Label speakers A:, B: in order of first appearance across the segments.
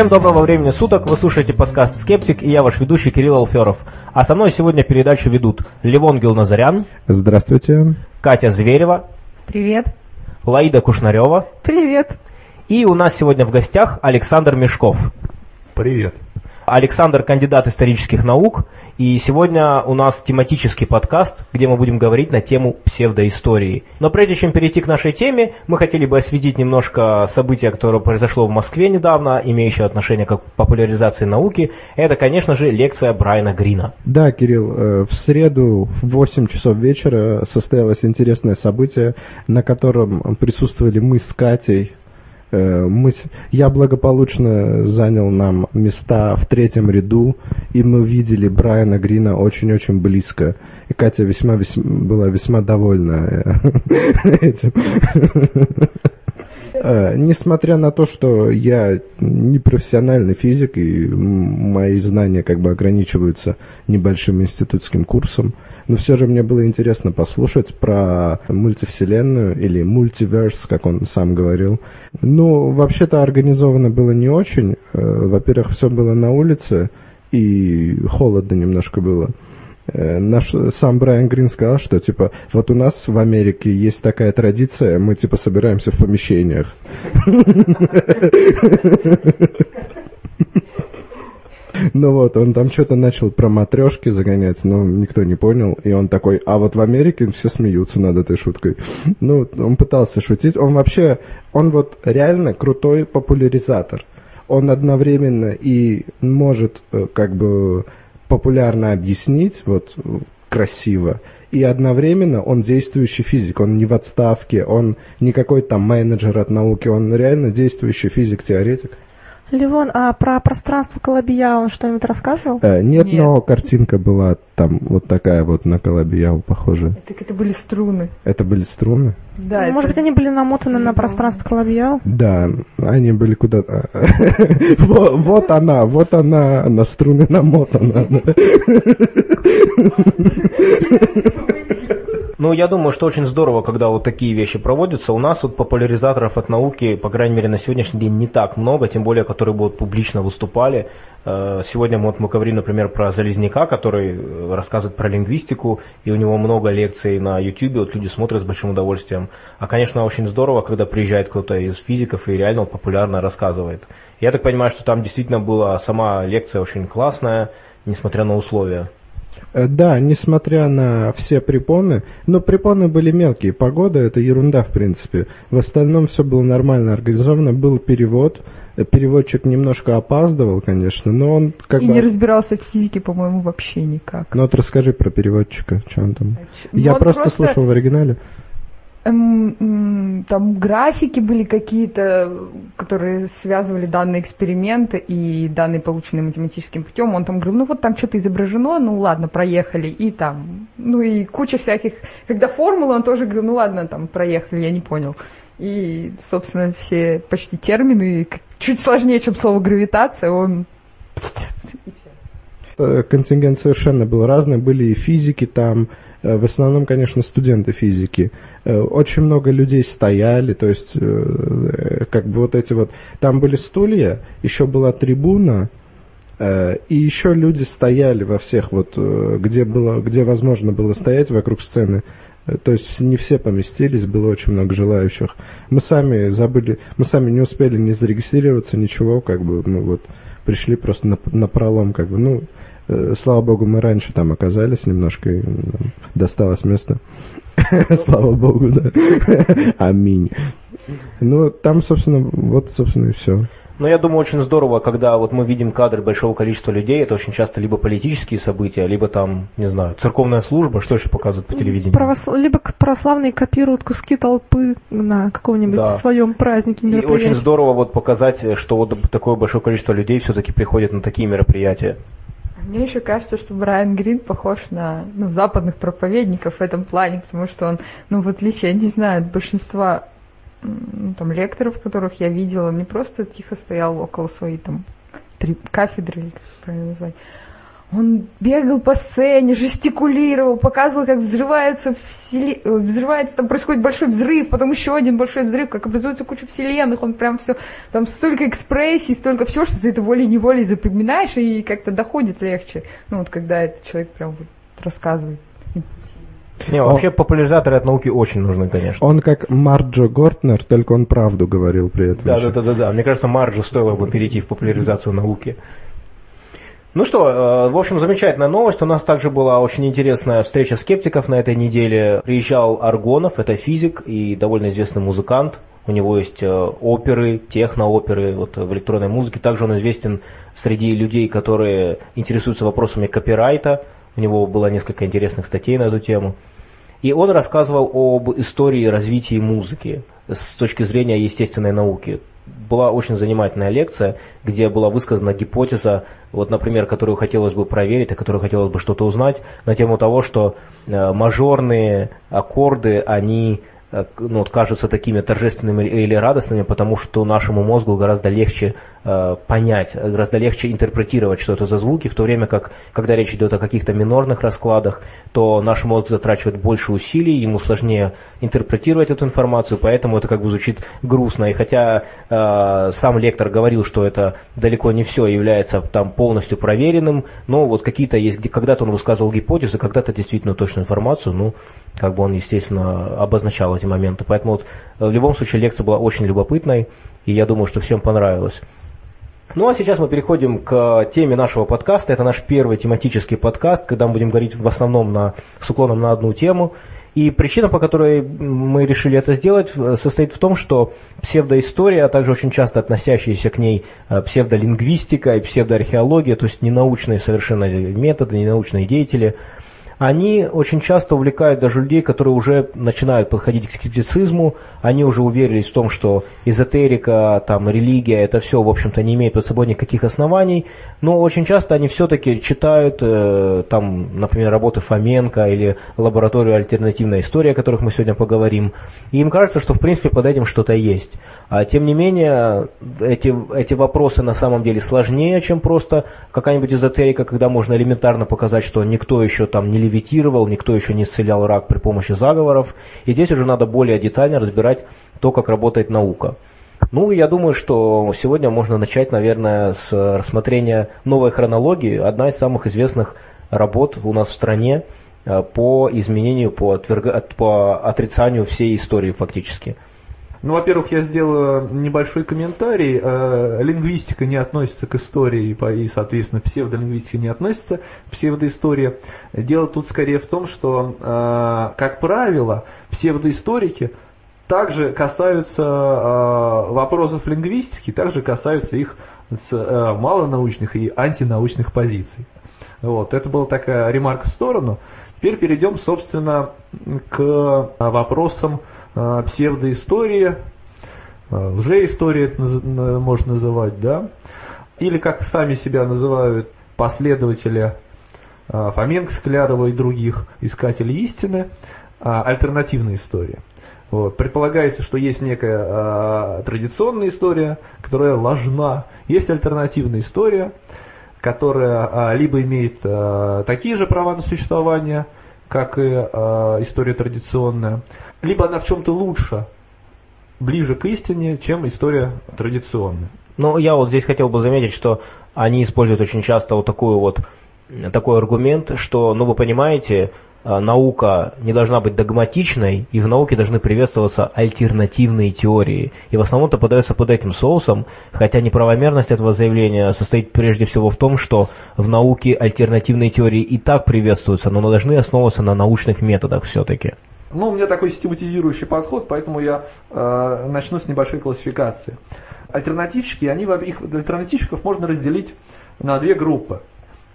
A: Всем доброго времени суток, вы слушаете подкаст «Скептик» и я ваш ведущий Кирилл Алферов. А со мной сегодня передачу ведут Левон Гилназарян,
B: Здравствуйте.
A: Катя Зверева,
C: Привет.
A: Лаида Кушнарева
C: Привет.
A: и у нас сегодня в гостях Александр Мешков.
B: Привет.
A: Александр – кандидат исторических наук, и сегодня у нас тематический подкаст, где мы будем говорить на тему псевдоистории. Но прежде чем перейти к нашей теме, мы хотели бы осветить немножко события, которое произошло в Москве недавно, имеющее отношение к популяризации науки. Это, конечно же, лекция Брайана Грина.
B: Да, Кирилл, э, в среду в 8 часов вечера состоялось интересное событие, на котором присутствовали мы с Катей. Э, Мы, я благополучно занял нам места в третьем ряду, и мы видели Брайана Грина очень-очень близко. И Катя весьма, весьма была весьма довольна э, этим. Э, Несмотря на то, что я не профессиональный физик, и мои знания как бы ограничиваются небольшим институтским курсом, но все же мне было интересно послушать про мультивселенную или мультиверс, как он сам говорил. Ну, вообще-то организовано было не очень. Э, Во-первых, все было на улице, и холодно немножко было. Э, Наш сам Брайан Грин сказал, что типа вот у нас в Америке есть такая традиция, мы типа собираемся в помещениях. Ну вот, он там что-то начал про матрешки загонять, но никто не понял. И он такой, а вот в Америке все смеются над этой шуткой. Ну, он пытался шутить. Он вообще, он вот реально крутой популяризатор. Он одновременно и может э, как бы популярно объяснить, вот красиво, и одновременно он действующий физик, он не в отставке, он не какой-то там менеджер от науки, он реально действующий физик-теоретик.
C: Левон, а про пространство Колобия он что-нибудь рассказывал?
B: Э, нет,
D: Нет.
B: но картинка была там вот такая вот на Колобияу похожая.
D: Так это были струны.
B: Это были струны?
D: Да,
C: Ну, Может быть, они были намотаны на пространство Колобия?
B: Да, они были куда-то... Во- Вот она, вот она, на струны намотана.
A: Ну, я думаю, что очень здорово, когда вот такие вещи проводятся. У нас вот популяризаторов от науки, по крайней мере, на сегодняшний день не так много, тем более, которые будут публично выступали. Э, Сегодня вот мы говорим, например, про Залезняка, который э, рассказывает про лингвистику, и у него много лекций на YouTube, вот люди смотрят с большим удовольствием. А, конечно, очень здорово, когда приезжает кто-то из физиков и реально популярно рассказывает. Я так понимаю, что там действительно была сама лекция очень классная, несмотря на условия.
B: Э, Да, несмотря на все препоны, но препоны были мелкие, погода это ерунда в принципе. В остальном все было нормально организовано, был перевод, Э, переводчик немножко опаздывал, конечно, но он как
D: И
B: бы...
D: не разбирался в физике, по-моему, вообще никак.
B: Ну вот расскажи про переводчика, что он там...
D: Ну,
B: Я
D: он
B: просто, слушал в оригинале.
D: Эм, там графики были какие-то, которые связывали данные эксперименты и данные, полученные математическим путем. Он там говорил, ну вот там что-то изображено, ну ладно, проехали. И там, ну и куча всяких... Когда формулы, он тоже говорил, ну ладно, там проехали, я не понял. И, собственно, все почти термины, чуть сложнее, чем слово гравитация, он
B: Э, контингент совершенно был разный. Были и физики там, э, в основном, конечно, студенты физики. Э, Очень много людей стояли, то есть, э, как бы вот эти вот... Там были стулья, еще была трибуна, э, и еще люди стояли во всех вот, э, где было, где возможно было стоять вокруг сцены. Э, То есть не все поместились, было очень много желающих. Мы сами забыли, мы сами не успели не зарегистрироваться, ничего, как бы мы вот пришли просто на, на пролом, как бы, ну, э, слава богу, мы раньше там оказались немножко, и нам досталось место. Слава богу, да. Аминь. Ну, там, собственно, вот, собственно, и все.
A: Но я думаю, очень здорово, когда вот мы видим кадры большого количества людей, это очень часто либо политические события, либо там, не знаю, церковная служба, что еще показывают по телевидению.
C: Правос- Либо православные копируют куски толпы на каком-нибудь
A: Да.
C: своем празднике.
A: И очень здорово вот показать, что вот такое большое количество людей все-таки приходят на такие мероприятия.
D: Мне еще кажется, что Брайан Грин похож на ну, западных проповедников в этом плане, потому что он, ну, в отличие, я не знаю, от большинства ну, там, лекторов, которых я видела, не просто тихо стоял около своей там три кафедры, или как правильно назвать. Он бегал по сцене, жестикулировал, показывал, как взрывается, всели... э, взрывается, там происходит большой взрыв, потом еще один большой взрыв, как образуется куча вселенных, он прям все, там столько экспрессий, столько всего, что ты это волей-неволей запоминаешь и как-то доходит легче. Ну вот когда этот человек прям вот рассказывает.
A: Не, вообще популяризаторы от науки очень нужны, конечно.
B: Он как Марджо Гортнер, только он правду говорил при этом.
A: Да,
B: еще.
A: да, да, да, да. Мне кажется, Марджу стоило бы перейти в популяризацию науки. Ну что, э, в общем, замечательная новость. У нас также была очень интересная встреча скептиков на этой неделе. Приезжал Аргонов, это физик и довольно известный музыкант. У него есть э, оперы, технооперы вот, в электронной музыке. Также он известен среди людей, которые интересуются вопросами копирайта. У него было несколько интересных статей на эту тему. И он рассказывал об истории развития музыки с точки зрения естественной науки. Была очень занимательная лекция, где была высказана гипотеза, вот, например, которую хотелось бы проверить, о которой хотелось бы что-то узнать, на тему того, что э, мажорные аккорды, они э, ну, вот, кажутся такими торжественными или радостными, потому что нашему мозгу гораздо легче понять, гораздо легче интерпретировать, что это за звуки, в то время как, когда речь идет о каких-то минорных раскладах, то наш мозг затрачивает больше усилий, ему сложнее интерпретировать эту информацию, поэтому это как бы звучит грустно. И хотя э, сам лектор говорил, что это далеко не все является там полностью проверенным, но вот какие-то есть, где когда-то он высказывал гипотезы, когда-то действительно точную информацию, ну, как бы он, естественно, обозначал эти моменты. Поэтому вот, э, в любом случае лекция была очень любопытной, и я думаю, что всем понравилось. Ну а сейчас мы переходим к теме нашего подкаста. Это наш первый тематический подкаст, когда мы будем говорить в основном на, с уклоном на одну тему. И причина, по которой мы решили это сделать, э, состоит в том, что псевдоистория, а также очень часто относящиеся к ней э, псевдолингвистика и псевдоархеология, то есть ненаучные совершенно методы, ненаучные деятели – они очень часто увлекают даже людей, которые уже начинают подходить к скептицизму, они уже уверились в том, что эзотерика, там, религия, это все, в общем-то, не имеет под собой никаких оснований, но очень часто они все-таки читают, э, там, например, работы Фоменко или лабораторию альтернативная история, о которых мы сегодня поговорим, и им кажется, что, в принципе, под этим что-то есть. А тем не менее, эти, эти вопросы на самом деле сложнее, чем просто какая-нибудь эзотерика, когда можно элементарно показать, что никто еще там не левитировал, никто еще не исцелял рак при помощи заговоров. И здесь уже надо более детально разбирать то, как работает наука. Ну, я думаю, что сегодня можно начать, наверное, с рассмотрения новой хронологии. Одна из самых известных работ у нас в стране э, по изменению, по, отверг... по отрицанию всей истории фактически –
E: ну, во-первых, я сделаю небольшой комментарий. Э, лингвистика не относится к истории, и, соответственно, псевдолингвистика не относится к псевдоистории. Дело тут скорее в том, что, э, как правило, псевдоисторики также касаются э, вопросов лингвистики, также касаются их с малонаучных и антинаучных позиций. Вот, это была такая ремарка в сторону. Теперь перейдем, собственно, к вопросам псевдоистория, а, лжеистория можно называть, да, или как сами себя называют последователи а, Фоменко, Склярова и других искателей истины, альтернативная история. Вот. Предполагается, что есть некая а, традиционная история, которая ложна. Есть альтернативная история, которая а, либо имеет а, такие же права на существование, как и а, история традиционная, либо она в чем-то лучше, ближе к истине, чем история традиционная.
A: Ну, я вот здесь хотел бы заметить, что они используют очень часто вот такую вот такой аргумент, что, ну вы понимаете, а, наука не должна быть догматичной, и в науке должны приветствоваться альтернативные теории. И в основном-то подается под этим соусом, хотя неправомерность этого заявления состоит прежде всего в том, что в науке альтернативные теории и так приветствуются, но должны основываться на научных методах все-таки.
E: Ну, у меня такой систематизирующий подход, поэтому я э, начну с небольшой классификации. Альтернативщики, они, их альтернативщиков можно разделить на две группы.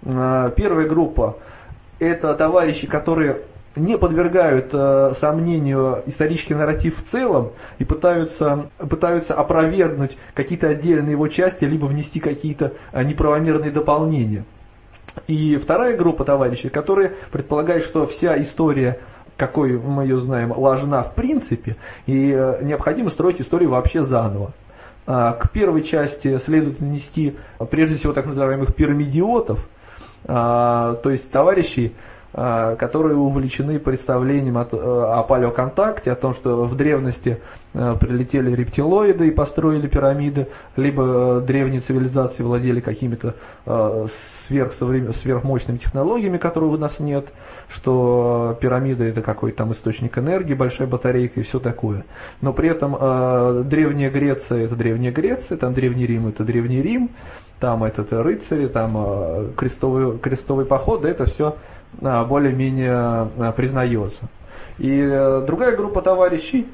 E: Э, первая группа – это товарищи, которые не подвергают э, сомнению исторический нарратив в целом и пытаются, пытаются опровергнуть какие-то отдельные его части, либо внести какие-то э, неправомерные дополнения. И вторая группа товарищей, которые предполагают, что вся история какой мы ее знаем, ложна в принципе, и э, необходимо строить историю вообще заново. А, к первой части следует нанести прежде всего так называемых пирамидиотов, А, то есть товарищи, а, которые увлечены представлением от, о палеоконтакте, о том, что в древности прилетели рептилоиды и построили пирамиды, либо древние цивилизации владели какими-то сверхмощными технологиями, которых у нас нет, что пирамида это какой-то там источник энергии, большая батарейка и все такое. Но при этом э, Древняя Греция это Древняя Греция, там Древний Рим это Древний Рим, там этот рыцари, там э, крестовый, крестовый поход, да, это все э, более-менее э, признается. И э, другая группа товарищей,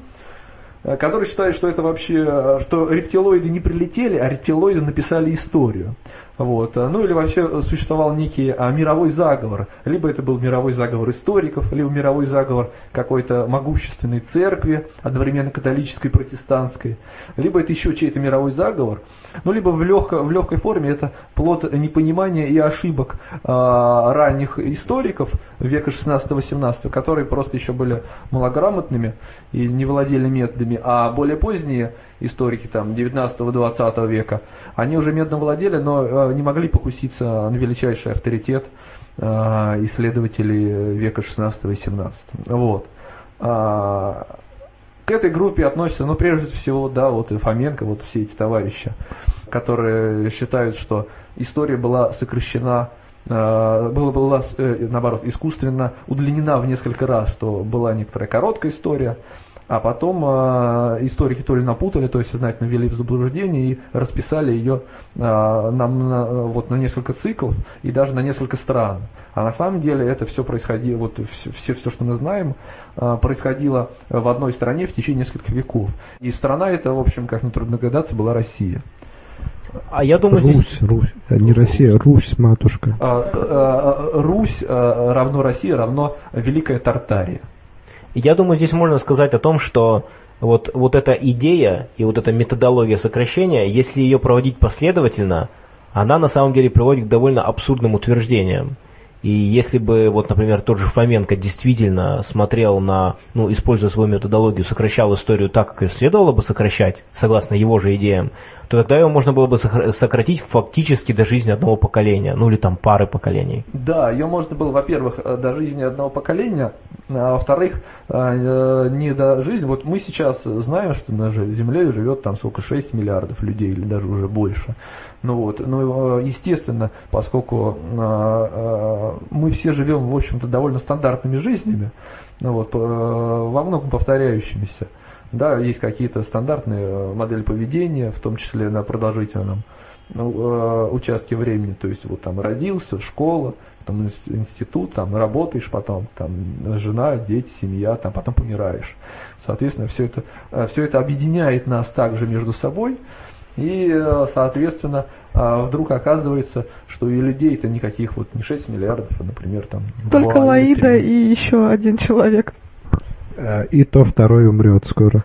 E: э, которые считают, что это вообще, э, что рептилоиды не прилетели, а рептилоиды написали историю. Вот. Ну или вообще существовал некий а, мировой заговор. Либо это был мировой заговор историков, либо мировой заговор какой-то могущественной церкви, одновременно католической и протестантской. Либо это еще чей-то мировой заговор. Ну либо в, легко, в легкой форме это плод непонимания и ошибок а, ранних историков века 16-18, которые просто еще были малограмотными и не владели методами, а более поздние историки там 19-20 века, они уже медно владели, но э, не могли покуситься на величайший авторитет э, исследователей века 16 и 17. Вот. А, к этой группе относятся, ну, прежде всего, да, вот и Фоменко, вот все эти товарищи, которые считают, что история была сокращена э, была, была наоборот, искусственно удлинена в несколько раз, что была некоторая короткая история, а потом э, историки то ли напутали, то есть сознательно ввели в заблуждение и расписали ее э, нам на, вот, на несколько циклов и даже на несколько стран. А на самом деле это все происходило, вот все, все, все что мы знаем, э, происходило в одной стране в течение нескольких веков. И страна эта, в общем, как нетрудно догадаться, была Россия.
B: А я думаю, Русь, здесь... Русь, а не Россия, Русь, матушка.
E: А, а, Русь равно Россия равно Великая Тартария.
A: Я думаю, здесь можно сказать о том, что вот, вот эта идея и вот эта методология сокращения, если ее проводить последовательно, она на самом деле приводит к довольно абсурдным утверждениям. И если бы, вот, например, тот же Фоменко действительно смотрел на, ну, используя свою методологию, сокращал историю так, как ее следовало бы сокращать, согласно его же идеям, то тогда его можно было бы сократить фактически до жизни одного поколения, ну или там пары поколений.
E: Да, ее можно было, во-первых, э, до жизни одного поколения, а во-вторых, э, э, не до жизни. Вот мы сейчас знаем, что на Земле живет там сколько, 6 миллиардов людей или даже уже больше. Ну вот, ну естественно, поскольку мы все живем, в общем-то, довольно стандартными жизнями, ну вот, во многом повторяющимися, да, есть какие-то стандартные э, модели поведения, в том числе на продолжительном ну, э, участке времени. То есть вот там родился, школа, потом институт, там работаешь, потом там жена, дети, семья, там потом помираешь. Соответственно, все это, э, все это объединяет нас также между собой. И, соответственно, вдруг оказывается, что и людей-то никаких вот не 6 миллиардов, а, например, там...
C: Только Лаида и еще один человек.
B: И то второй умрет скоро.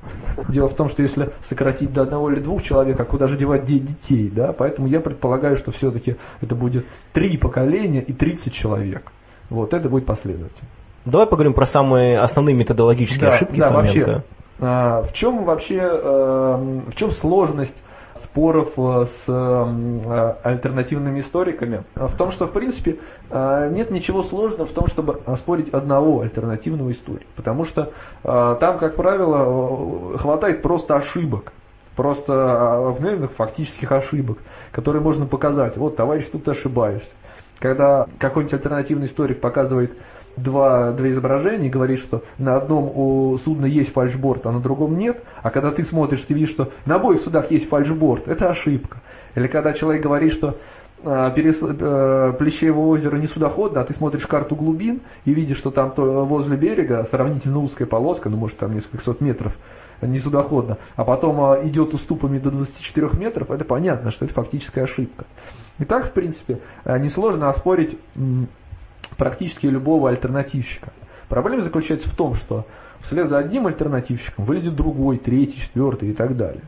E: Дело в том, что если сократить до одного или двух человек, а куда же девать детей, да? Поэтому я предполагаю, что все-таки это будет три поколения и 30 человек. Вот это будет последовательно.
A: Давай поговорим про самые основные методологические
E: да,
A: ошибки
E: да, Вообще, а, в чем вообще, э, в чем сложность споров э, с э, альтернативными историками в том, что в принципе э, нет ничего сложного в том, чтобы спорить одного альтернативного историка. Потому что там, как правило, хватает просто ошибок просто обыкновенных фактических ошибок, которые можно показать. Вот, товарищ, тут ты ошибаешься. Когда какой-нибудь альтернативный историк показывает два, два изображения и говорит, что на одном у судна есть фальшборд, а на другом нет, а когда ты смотришь, ты видишь, что на обоих судах есть фальшборд, это ошибка. Или когда человек говорит, что э, перес, э, Плещеево озеро не судоходно, а ты смотришь карту глубин и видишь, что там возле берега сравнительно узкая полоска, ну может там несколько сот метров, не судоходно, а потом э, идет уступами до 24 метров, это понятно, что это фактическая ошибка. И так, в принципе, э, несложно оспорить практически любого альтернативщика. Проблема заключается в том, что вслед за одним альтернативщиком вылезет другой, третий, четвертый и так далее.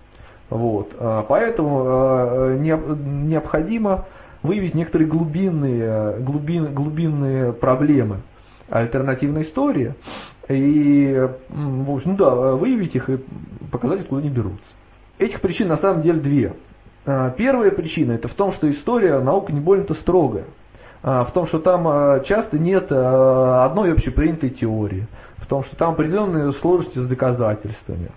E: Вот. А, поэтому а, необходимо выявить некоторые глубинные, глубин, глубинные проблемы альтернативной истории и в общем, ну да, выявить их и показать, откуда они берутся. Этих причин на самом деле две. А, первая причина это в том, что история наука не больно-то строгая. А, в том, что там а, часто нет а, одной общепринятой теории, в том, что там определенные сложности с доказательствами.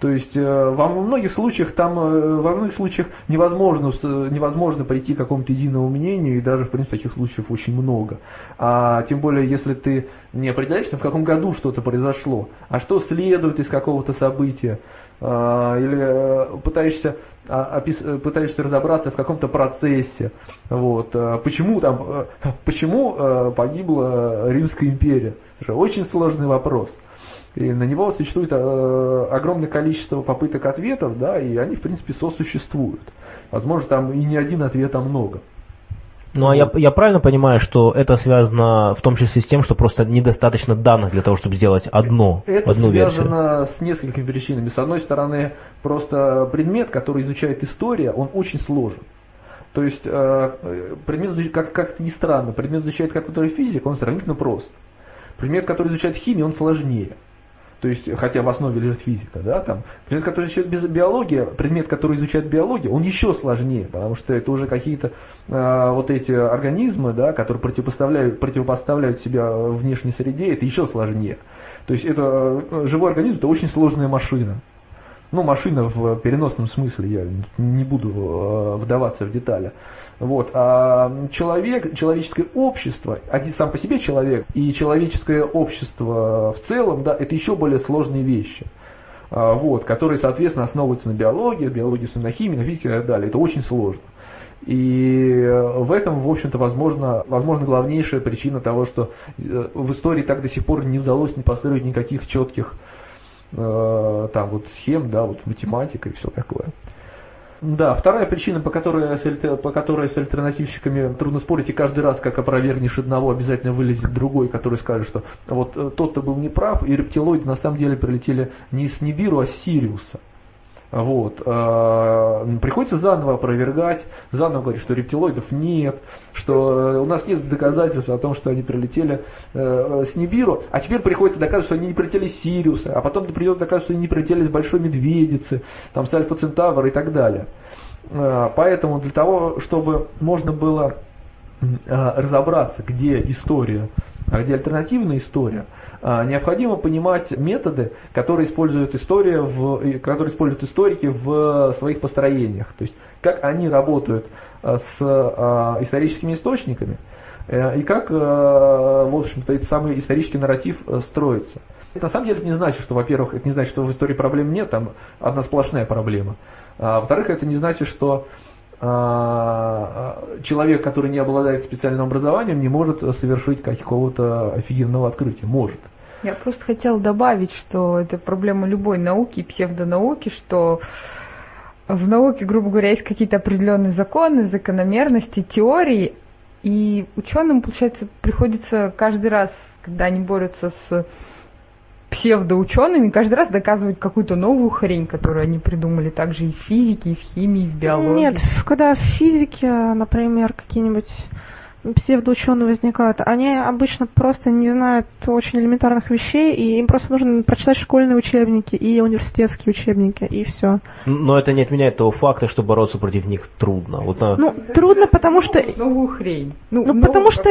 E: То есть э, во многих случаях там, э, во многих случаях невозможно, невозможно прийти к какому-то единому мнению, и даже, в принципе, таких случаев очень много. А тем более, если ты не определяешься, в каком году что-то произошло, а что следует из какого-то события, или э, пытаешься, а, пытаешься разобраться в каком-то процессе, вот, почему там, почему погибла Римская империя. Это очень сложный вопрос. И на него существует э, огромное количество попыток ответов, да, и они, в принципе, сосуществуют. Возможно, там и не один ответ, а много.
A: Ну а я, я правильно понимаю, что это связано в том числе с тем, что просто недостаточно данных для того, чтобы сделать одно,
E: это
A: одну
E: версию?
A: Это
E: связано с несколькими причинами. С одной стороны, просто предмет, который изучает история, он очень сложен. То есть э, предмет, как, как ни странно, предмет изучает какой-то физик, он сравнительно прост. Предмет, который изучает химию, он сложнее то есть, хотя в основе лежит физика, да, там, предмет, который изучает без биология, предмет, который изучает биологию, он еще сложнее, потому что это уже какие-то э, вот эти организмы, да, которые противопоставляют, противопоставляют себя внешней среде, это еще сложнее. То есть это э, живой организм, это очень сложная машина. Ну, машина в переносном смысле, я не буду э, вдаваться в детали. Вот. А человек, человеческое общество, один сам по себе человек и человеческое общество в целом, да, это еще более сложные вещи. А, вот, которые, соответственно, основываются на биологии, биологии, на химии, на физике и так далее. Это очень сложно. И в этом, в общем-то, возможно, возможно главнейшая причина того, что э, в истории так до сих пор не удалось не построить никаких четких э, там вот схем, да, вот математика и все такое. Да, вторая причина, по которой, по которой с альтернативщиками трудно спорить, и каждый раз, как опровергнешь одного, обязательно вылезет другой, который скажет, что вот э, тот-то был неправ, и рептилоиды на самом деле прилетели не с Нибиру, а с Сириуса. Вот. А, приходится заново опровергать, заново говорить, что рептилоидов нет, что э, у нас нет доказательств о том, что они прилетели э, с Нибиру, а теперь приходится доказывать, что они не прилетели с Сириуса, а потом придется доказывать, что они не прилетели с Большой Медведицы, там, с Альфа Центавра и так далее. А, поэтому для того, чтобы можно было а, разобраться, где история, а где альтернативная история, а, необходимо понимать методы, которые используют, история в, которые используют историки в своих построениях. То есть как они работают с историческими источниками э, и как, в общем-то, этот самый исторический нарратив э, строится. Это на самом деле не значит, что, во-первых, это не значит, что в истории проблем нет, там одна сплошная проблема. А, во-вторых, это не значит, что человек, который не обладает специальным образованием, не может совершить какого-то офигенного открытия. Может.
D: Я просто хотела добавить, что это проблема любой науки, псевдонауки, что в науке, грубо говоря, есть какие-то определенные законы, закономерности, теории, и ученым, получается, приходится каждый раз, когда они борются с псевдоучеными, каждый раз доказывать какую-то новую хрень, которую они придумали также и в физике, и в химии, и в биологии.
C: Нет, когда в физике, например, какие-нибудь псевдоученые возникают, они обычно просто не знают очень элементарных вещей, и им просто нужно прочитать школьные учебники и университетские учебники, и все.
A: Но это не отменяет того факта, что бороться против них трудно. Вот,
C: ну, трудно, потому что...
D: Новую хрень.
C: Ну, ну потому что...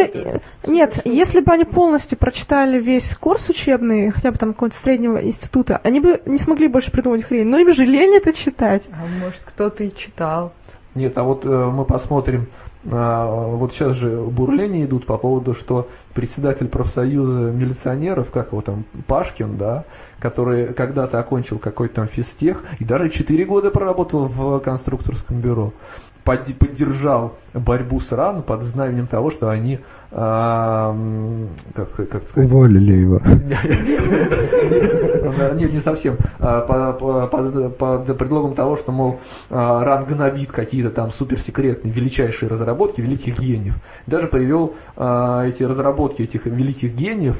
C: Нет, если бы они полностью прочитали весь курс учебный, хотя бы там какого-то среднего института, они бы не смогли больше придумать хрень. Но им же лень это читать.
D: А может, кто-то и читал.
E: Нет, а вот э, мы посмотрим вот сейчас же бурления идут по поводу, что председатель профсоюза милиционеров, как его там, Пашкин, да, который когда-то окончил какой-то там физтех и даже 4 года проработал в конструкторском бюро, поддержал борьбу с РАН под знаменем того, что они а,
B: как, как сказать? Уволили его.
E: Нет, не совсем. А, под предлогом того, что, мол, а, РАН гнобит какие-то там суперсекретные, величайшие разработки великих гениев. Даже привел эти разработки этих великих гениев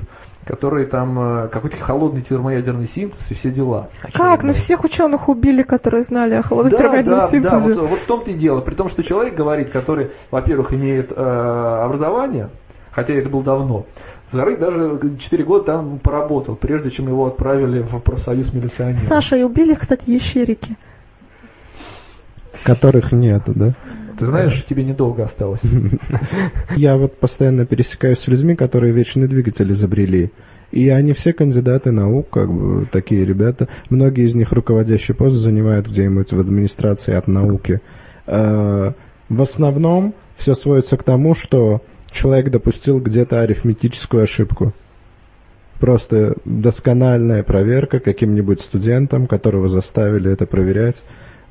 E: которые там какой-то холодный термоядерный синтез и все дела.
C: Как? Ну всех ученых убили, которые знали о холодном да, термоядерном
E: да,
C: синтезе.
E: Да, вот, вот в том-то и дело. При том, что человек говорит, который, во-первых, имеет э, образование, хотя это было давно. Во-вторых, даже 4 года там поработал, прежде чем его отправили в профсоюз милиционеров.
C: Саша, и убили, кстати, ящерики.
B: Которых нет, да?
E: Ты знаешь, тебе недолго осталось.
B: Я вот постоянно пересекаюсь с людьми, которые вечный двигатель изобрели. И они все кандидаты наук, как бы такие ребята. Многие из них руководящие пост занимают где-нибудь в администрации от науки. Э, в основном все сводится к тому, что человек допустил где-то арифметическую ошибку. Просто доскональная проверка каким-нибудь студентом, которого заставили это проверять.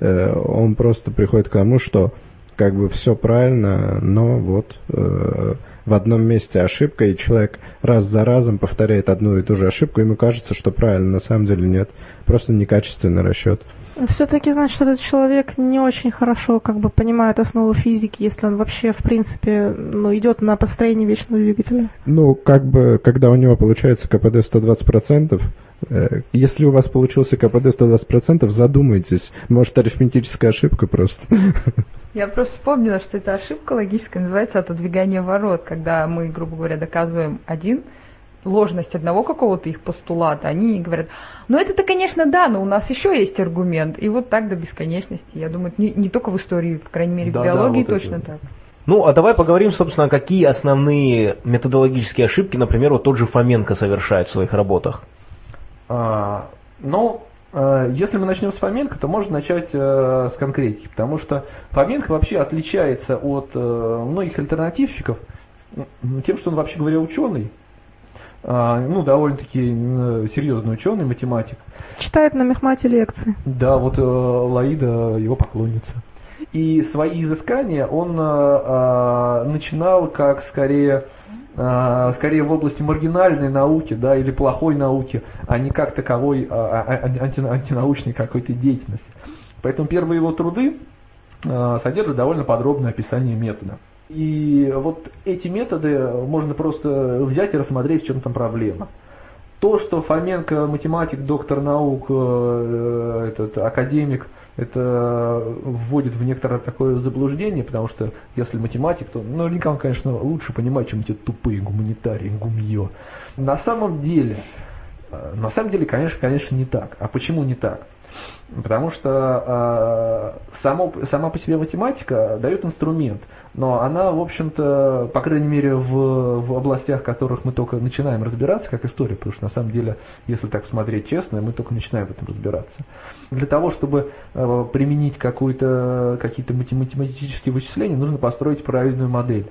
B: Э, он просто приходит к тому, что как бы все правильно, но вот э, в одном месте ошибка, и человек раз за разом повторяет одну и ту же ошибку, ему кажется, что правильно, на самом деле нет. Просто некачественный расчет.
C: Все-таки значит, этот человек не очень хорошо как бы понимает основу физики, если он вообще, в принципе, ну, идет на построение вечного двигателя.
B: Ну, как бы, когда у него получается КПД 120%, э, если у вас получился КПД 120%, задумайтесь. Может, арифметическая ошибка просто.
D: Я просто вспомнила, что эта ошибка логическая называется отодвигание ворот, когда мы, грубо говоря, доказываем один ложность одного какого-то их постулата, они говорят, ну это-то, конечно, да, но у нас еще есть аргумент. И вот так до бесконечности. Я думаю, не, не только в истории, по крайней мере, да, в биологии да, вот точно это. так.
A: Ну, а давай поговорим, собственно, какие основные методологические ошибки, например, вот тот же Фоменко совершает в своих работах.
E: А, ну, э, если мы начнем с Фоменко, то можно начать э, с конкретики, потому что Фоменко вообще отличается от э, многих альтернативщиков тем, что он вообще говоря ученый, а, ну, довольно-таки серьезный ученый, математик.
C: Читает на мехмате лекции.
E: Да, вот Лаида его поклонница. И свои изыскания он начинал как скорее, скорее в области маргинальной науки, да, или плохой науки, а не как таковой анти, антинаучной какой-то деятельности. Поэтому первые его труды содержат довольно подробное описание метода. И вот эти методы можно просто взять и рассмотреть, в чем там проблема. То, что Фоменко математик, доктор наук, э, этот академик, это вводит в некоторое такое заблуждение, потому что если математик, то ну, он, конечно, лучше понимает, чем эти тупые гуманитарии, гумье. На самом деле, э, на самом деле, конечно, конечно, не так. А почему не так? Потому что э, само, сама по себе математика дает инструмент, но она, в общем-то, по крайней мере, в, в областях, в которых мы только начинаем разбираться, как история, потому что на самом деле, если так смотреть честно, мы только начинаем в этом разбираться. Для того, чтобы э, применить какие-то математические вычисления, нужно построить правильную модель.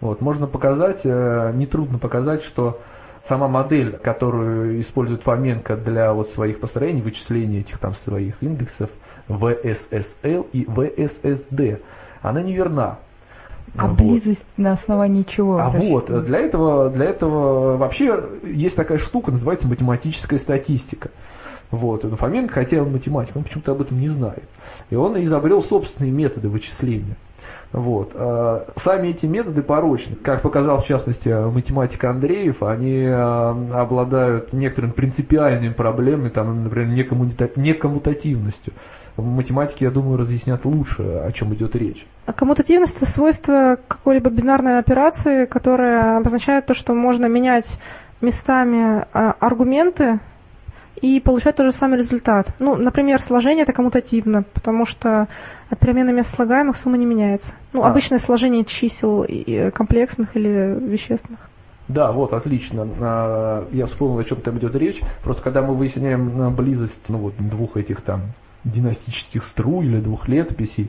E: Вот, можно показать, э, нетрудно показать, что сама модель, которую использует Фоменко для вот своих построений, вычисления этих там своих индексов, VSSL и VSSD, она неверна.
D: А вот. близость на основании чего?
E: А вот, для этого, для этого вообще есть такая штука, называется математическая статистика. Вот, но Фоменко хотел математик, он почему-то об этом не знает. И он изобрел собственные методы вычисления. Вот. А, сами эти методы порочны. Как показал в частности математик Андреев, они а, обладают некоторыми принципиальными проблемами, там, например, некоммутативностью. В математике, я думаю, разъяснят лучше, о чем идет речь.
C: А коммутативность – это свойство какой-либо бинарной операции, которая обозначает то, что можно менять местами а, аргументы и получать тот же самый результат. Ну, например, сложение это коммутативно, потому что от перемены мест слагаемых сумма не меняется. Ну, а. обычное сложение чисел комплексных или вещественных.
E: Да, вот, отлично. А, я вспомнил, о чем там идет речь. Просто когда мы выясняем близость ну, вот, двух этих там династических струй или двух летописей,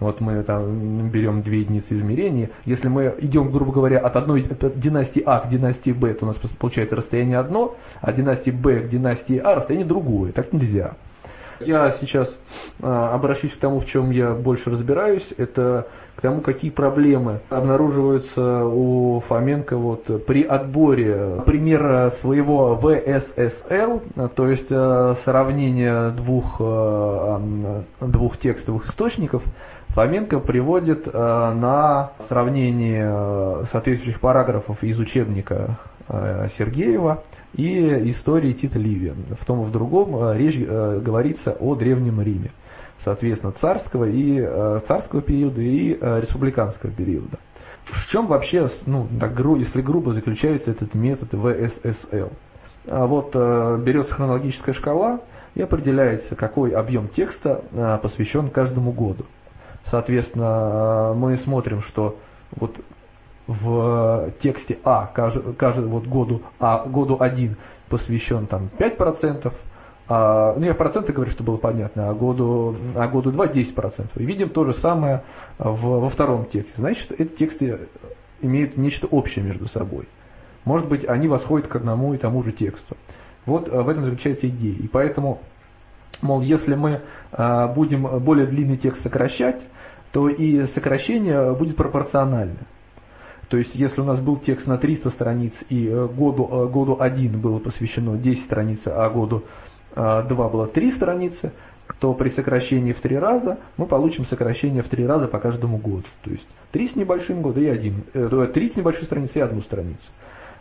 E: вот мы там берем две единицы измерения. Если мы идем, грубо говоря, от одной от династии А к династии Б, то у нас получается расстояние одно, а династии Б к династии А расстояние другое. Так нельзя. Я сейчас а, обращусь к тому, в чем я больше разбираюсь. Это к тому, какие проблемы обнаруживаются у Фоменко вот, при отборе примера своего ВССЛ, то есть а, сравнение двух, а, двух текстовых источников Фоменко приводит э, на сравнение э, соответствующих параграфов из учебника э, Сергеева и истории Тита Ливия. В том и в другом речь говорится о Древнем Риме, соответственно, царского, и, царского периода и республиканского периода. В чем вообще, ну, так, если грубо, заключается этот метод ВССЛ? А вот берется хронологическая шкала и определяется, какой объем текста посвящен каждому году. Соответственно, мы смотрим, что вот в тексте А каждый, каждый вот году А, году 1 посвящен там 5%, а, ну я проценты говорю, чтобы было понятно, а году, а году 2 10%. И видим то же самое в, во втором тексте. Значит, эти тексты имеют нечто общее между собой. Может быть, они восходят к одному и тому же тексту. Вот в этом заключается идея. И поэтому, мол, если мы а, будем более длинный текст сокращать, то и сокращение будет пропорционально. То есть, если у нас был текст на 300 страниц и э, году, э, году 1 было посвящено 10 страниц, а году 2 э, было 3 страницы, то при сокращении в 3 раза мы получим сокращение в 3 раза по каждому году. То есть 3 с небольшим года и 1, 3 с небольшой страницы и одну страницу.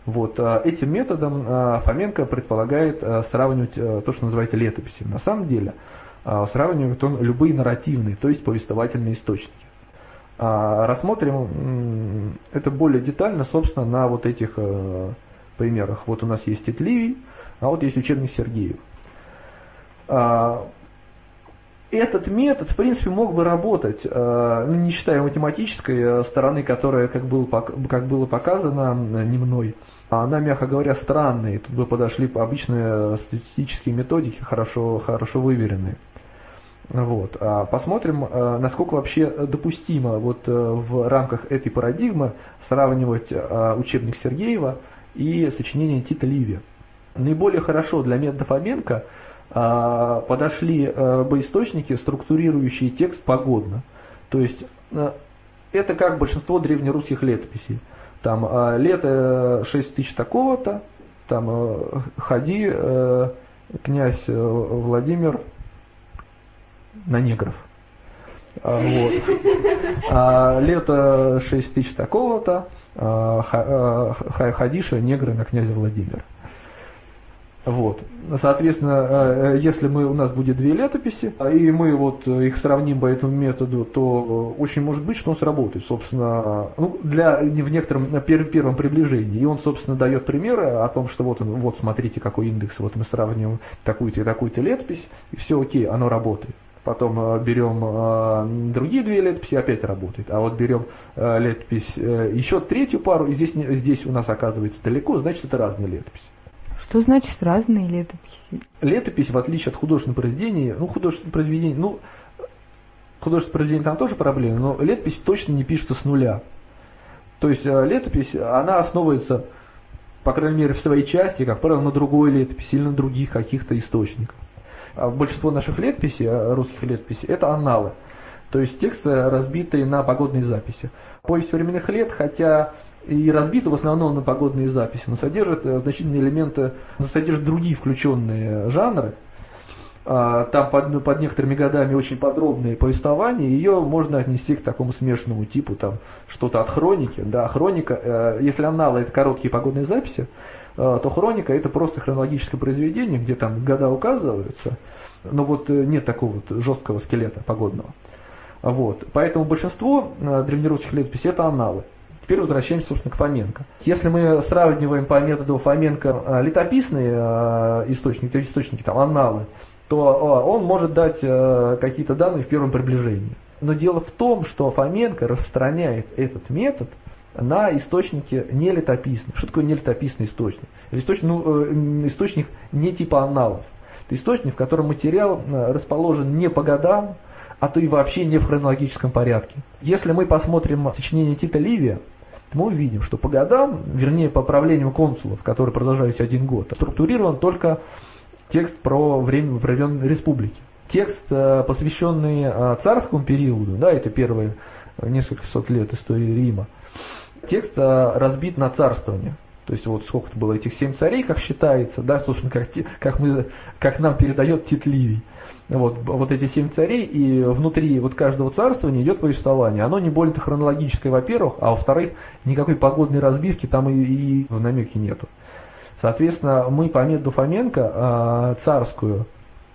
E: Вот, этим методом Фоменко предполагает сравнивать то, что называется летописью. На самом деле сравнивает он любые нарративные, то есть повествовательные источники. А, рассмотрим это более детально, собственно, на вот этих э, примерах. Вот у нас есть Тетливий, а вот есть учебник Сергеев. А, этот метод, в принципе, мог бы работать, э, ну, не считая математической э, стороны, которая, как было, как было показано не мной, она, мягко говоря, странная. Тут бы подошли обычные статистические методики, хорошо, хорошо выверенные. Вот. А посмотрим, э, насколько вообще допустимо вот э, в рамках этой парадигмы сравнивать э, учебник Сергеева и сочинение Тита Ливия. Наиболее хорошо для метода Фоменко подошли бы источники, структурирующие текст погодно. То есть это как большинство древнерусских летописей. Там лето 6 тысяч такого-то, там ходи, князь Владимир на негров. А, вот. А, лето 6 тысяч такого-то, а, Хадиша, негры на князя Владимира. Вот. Соответственно, э, если мы, у нас будет две летописи, и мы вот их сравним по этому методу, то очень может быть, что он сработает, собственно, ну, для, в некотором на первом приближении. И он, собственно, дает примеры о том, что вот, вот смотрите, какой индекс, вот мы сравниваем такую-то и такую-то летопись, и все окей, оно работает. Потом э, берем э, другие две летописи, опять работает. А вот берем э, летопись, еще третью пару, и здесь, здесь у нас оказывается далеко, значит это разные летописи.
D: Что значит разные летописи?
E: Летопись, в отличие от художественного произведения, ну, художественное произведение, ну, художественное произведение там тоже проблема, но летопись точно не пишется с нуля. То есть летопись, она основывается, по крайней мере, в своей части, как правило, на другой летописи или на других каких-то источниках. А большинство наших летописей, э, русских летописей, это анналы. То есть тексты, разбитые на погодные записи. Повесть временных лет, хотя и разбита в основном на погодные записи, но содержит э, значительные элементы, содержит другие включенные жанры. А, там под, под некоторыми годами очень подробные повествования, ее можно отнести к такому смешанному типу, там что-то от хроники. Да, хроника, э, если анналы это короткие погодные записи, а, то хроника это просто хронологическое произведение, где там года указываются, но вот э, нет такого вот жесткого скелета погодного. Вот. Поэтому большинство э, древнерусских летописей это аналы. Теперь возвращаемся, собственно, к Фоменко. Если мы сравниваем по методу Фоменко э, летописные источники, источники там, аналы, то он может дать какие-то данные в первом приближении. Но дело в том, что Фоменко распространяет этот метод на источники нелетописные. Что такое нелетописный источник? Источник, ну, э, источник не типа аналов. Это источник, в котором материал э, расположен не по годам, а то и вообще не в хронологическом порядке. Если мы посмотрим сочинение Тита Ливия, то мы увидим, что по годам, вернее по правлению консулов, которые продолжались один год, структурирован только текст про время времен республики. Текст, э, посвященный царскому периоду, да, это первые несколько сот лет истории Рима, текст э, разбит на царствование. То есть вот сколько-то было этих семь царей, как считается, да, собственно, как, как, мы, как нам передает Тит Ливий. Вот, вот эти семь царей, и внутри вот каждого царствования идет повествование. Оно не более хронологическое, во-первых, а во-вторых, никакой погодной разбивки там и, и в намеке нету. Соответственно, мы по методу Фоменко э, царскую,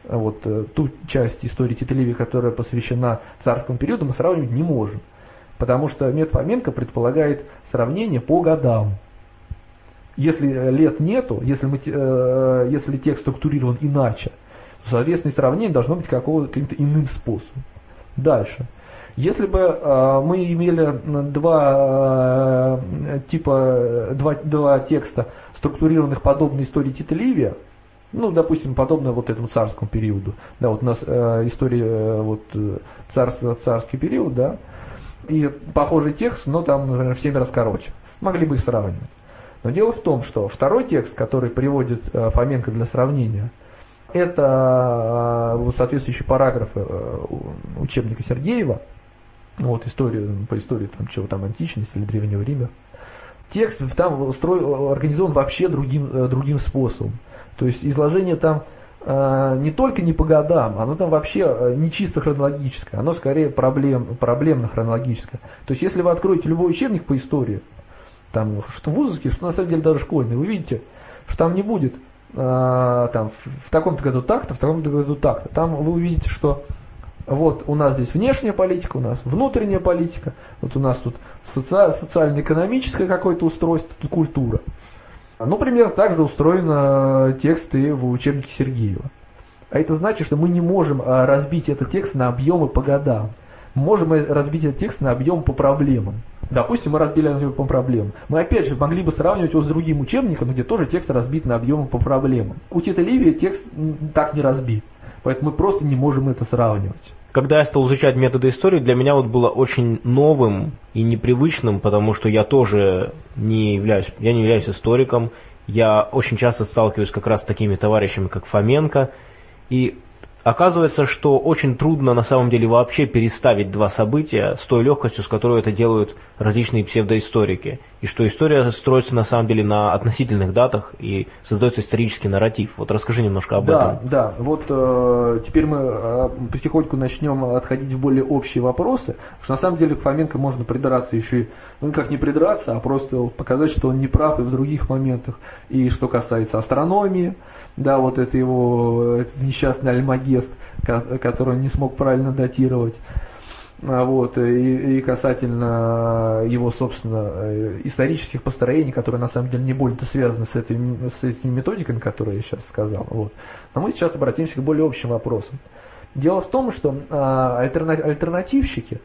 E: вот э, ту часть истории Тита Ливия, которая посвящена царскому периоду, мы сравнивать не можем. Потому что метод Фоменко предполагает сравнение по годам. Если лет нету, если, мы, э, если текст структурирован иначе, то, соответственно, сравнение должно быть каким-то иным способом. Дальше. Если бы э, мы имели два э, типа, два, два текста, структурированных подобно истории Тита Ливия, ну, допустим, подобно вот этому царскому периоду, да, вот у нас э, история э, вот царство, царский период, да, и похожий текст, но там, например, в 7 раз короче. Могли бы их сравнивать. Но дело в том, что второй текст, который приводит э, Фоменко для сравнения, это э, соответствующие параграфы э, учебника Сергеева, вот история, по истории там, чего там античности или Древнего Рима. Текст там строй, организован вообще другим, другим способом. То есть изложение там не только не по годам, оно там вообще не чисто хронологическое, оно скорее проблем, проблемно-хронологическое. То есть если вы откроете любой учебник по истории, там, что вузовский, что на самом деле даже школьный, вы видите, что там не будет э, там, в таком-то году так-то, в таком-то году так-то. Там вы увидите, что вот у нас здесь внешняя политика, у нас внутренняя политика, вот у нас тут соци- социально-экономическое какое-то устройство, тут культура. Ну, примерно так же устроены тексты в учебнике Сергеева. А это значит, что мы не можем а, разбить этот текст на объемы по годам. Мы можем разбить этот текст на объем по проблемам. Допустим, мы разбили его по проблемам. Мы опять же могли бы сравнивать его с другим учебником, где тоже текст разбит на объемы по проблемам. У Тита Ливия текст так не разбит. Поэтому мы просто не можем это сравнивать.
A: Когда я стал изучать методы истории, для меня вот было очень новым и непривычным, потому что я тоже не являюсь, я не являюсь историком, я очень часто сталкиваюсь как раз с такими товарищами, как Фоменко, и Оказывается, что очень трудно на самом деле вообще переставить два события с той легкостью, с которой это делают различные псевдоисторики. И что история строится на самом деле на относительных датах и создается исторический нарратив. Вот расскажи немножко об
E: да,
A: этом.
E: Да, вот э, теперь мы э, потихоньку начнем отходить в более общие вопросы, потому что на самом деле к Фоменко можно придраться еще и, ну как не придраться, а просто показать, что он не прав и в других моментах. И что касается астрономии, да, вот это его этот несчастный альмагест, который он не смог правильно датировать. А, вот, и, и касательно его, собственно, э, исторических построений, которые на самом деле не более связаны с, этой, с этими методиками, которые я сейчас сказал. Вот. Но мы сейчас обратимся к более общим вопросам. Дело в том, что а, альтернативщики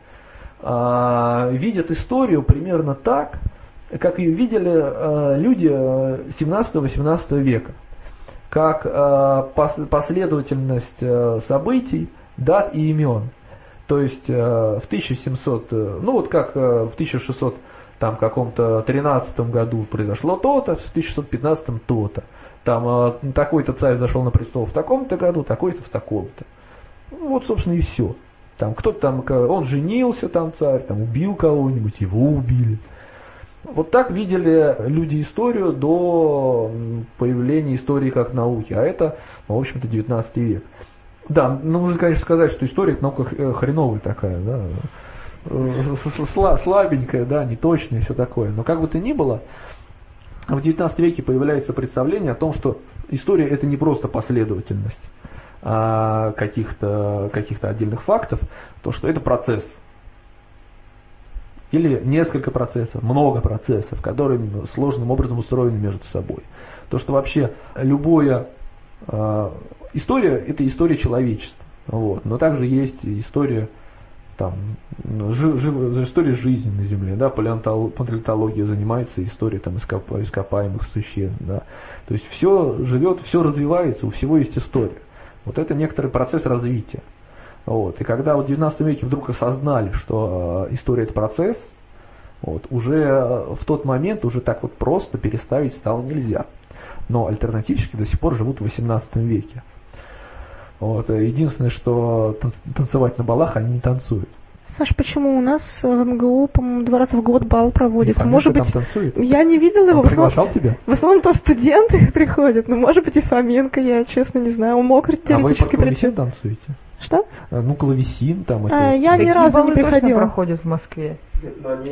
E: а, видят историю примерно так, как ее видели люди 17-18 э, века как э, последовательность э, событий, дат и имен. То есть э, в 1700, ну вот как в 1600 там каком-то 13 году произошло то-то, в 1615 то-то. Там такой-то царь зашел на престол в таком-то году, такой-то в таком-то. Вот, собственно, и все. Там кто-то там, он женился, там царь, там убил кого-нибудь, его убили. Вот так видели люди историю до появления истории как науки, а это, ну, в общем-то, 19 век. Да, ну, нужно, конечно, сказать, что история наука э, хреновая такая, да, э, слабенькая, да, неточная все такое. Но как бы то ни было, в 19 веке появляется представление о том, что история это не просто последовательность а каких-то каких отдельных фактов, то что это процесс, или несколько процессов, много процессов, которые сложным образом устроены между собой. То, что вообще любая э, история – это история человечества. Вот. Но также есть история там, жи, жи, история жизни на Земле, да, палеонтология занимается историей там, ископ, ископаемых существ. Да. То есть все живет, все развивается, у всего есть история. Вот это некоторый процесс развития. Вот. И когда вот в 19 веке вдруг осознали, что э, история это процесс, вот, уже э, в тот момент уже так вот просто переставить стало нельзя. Но альтернативщики до сих пор живут в 18 веке. Вот. Э, единственное, что танцевать на балах они не танцуют.
C: Саш, почему у нас в МГУ, по-моему, два раза в год бал проводится?
E: Не
C: может быть, я не видела его.
E: Он приглашал тебя?
C: В основном то студенты приходят, но может быть и Фоменко, я честно не знаю. Он мог теоретически
E: а вы прийти. танцуете?
C: Что?
E: А, ну, клавесин там.
C: А, я ни разу не приходила.
D: проходят в Москве.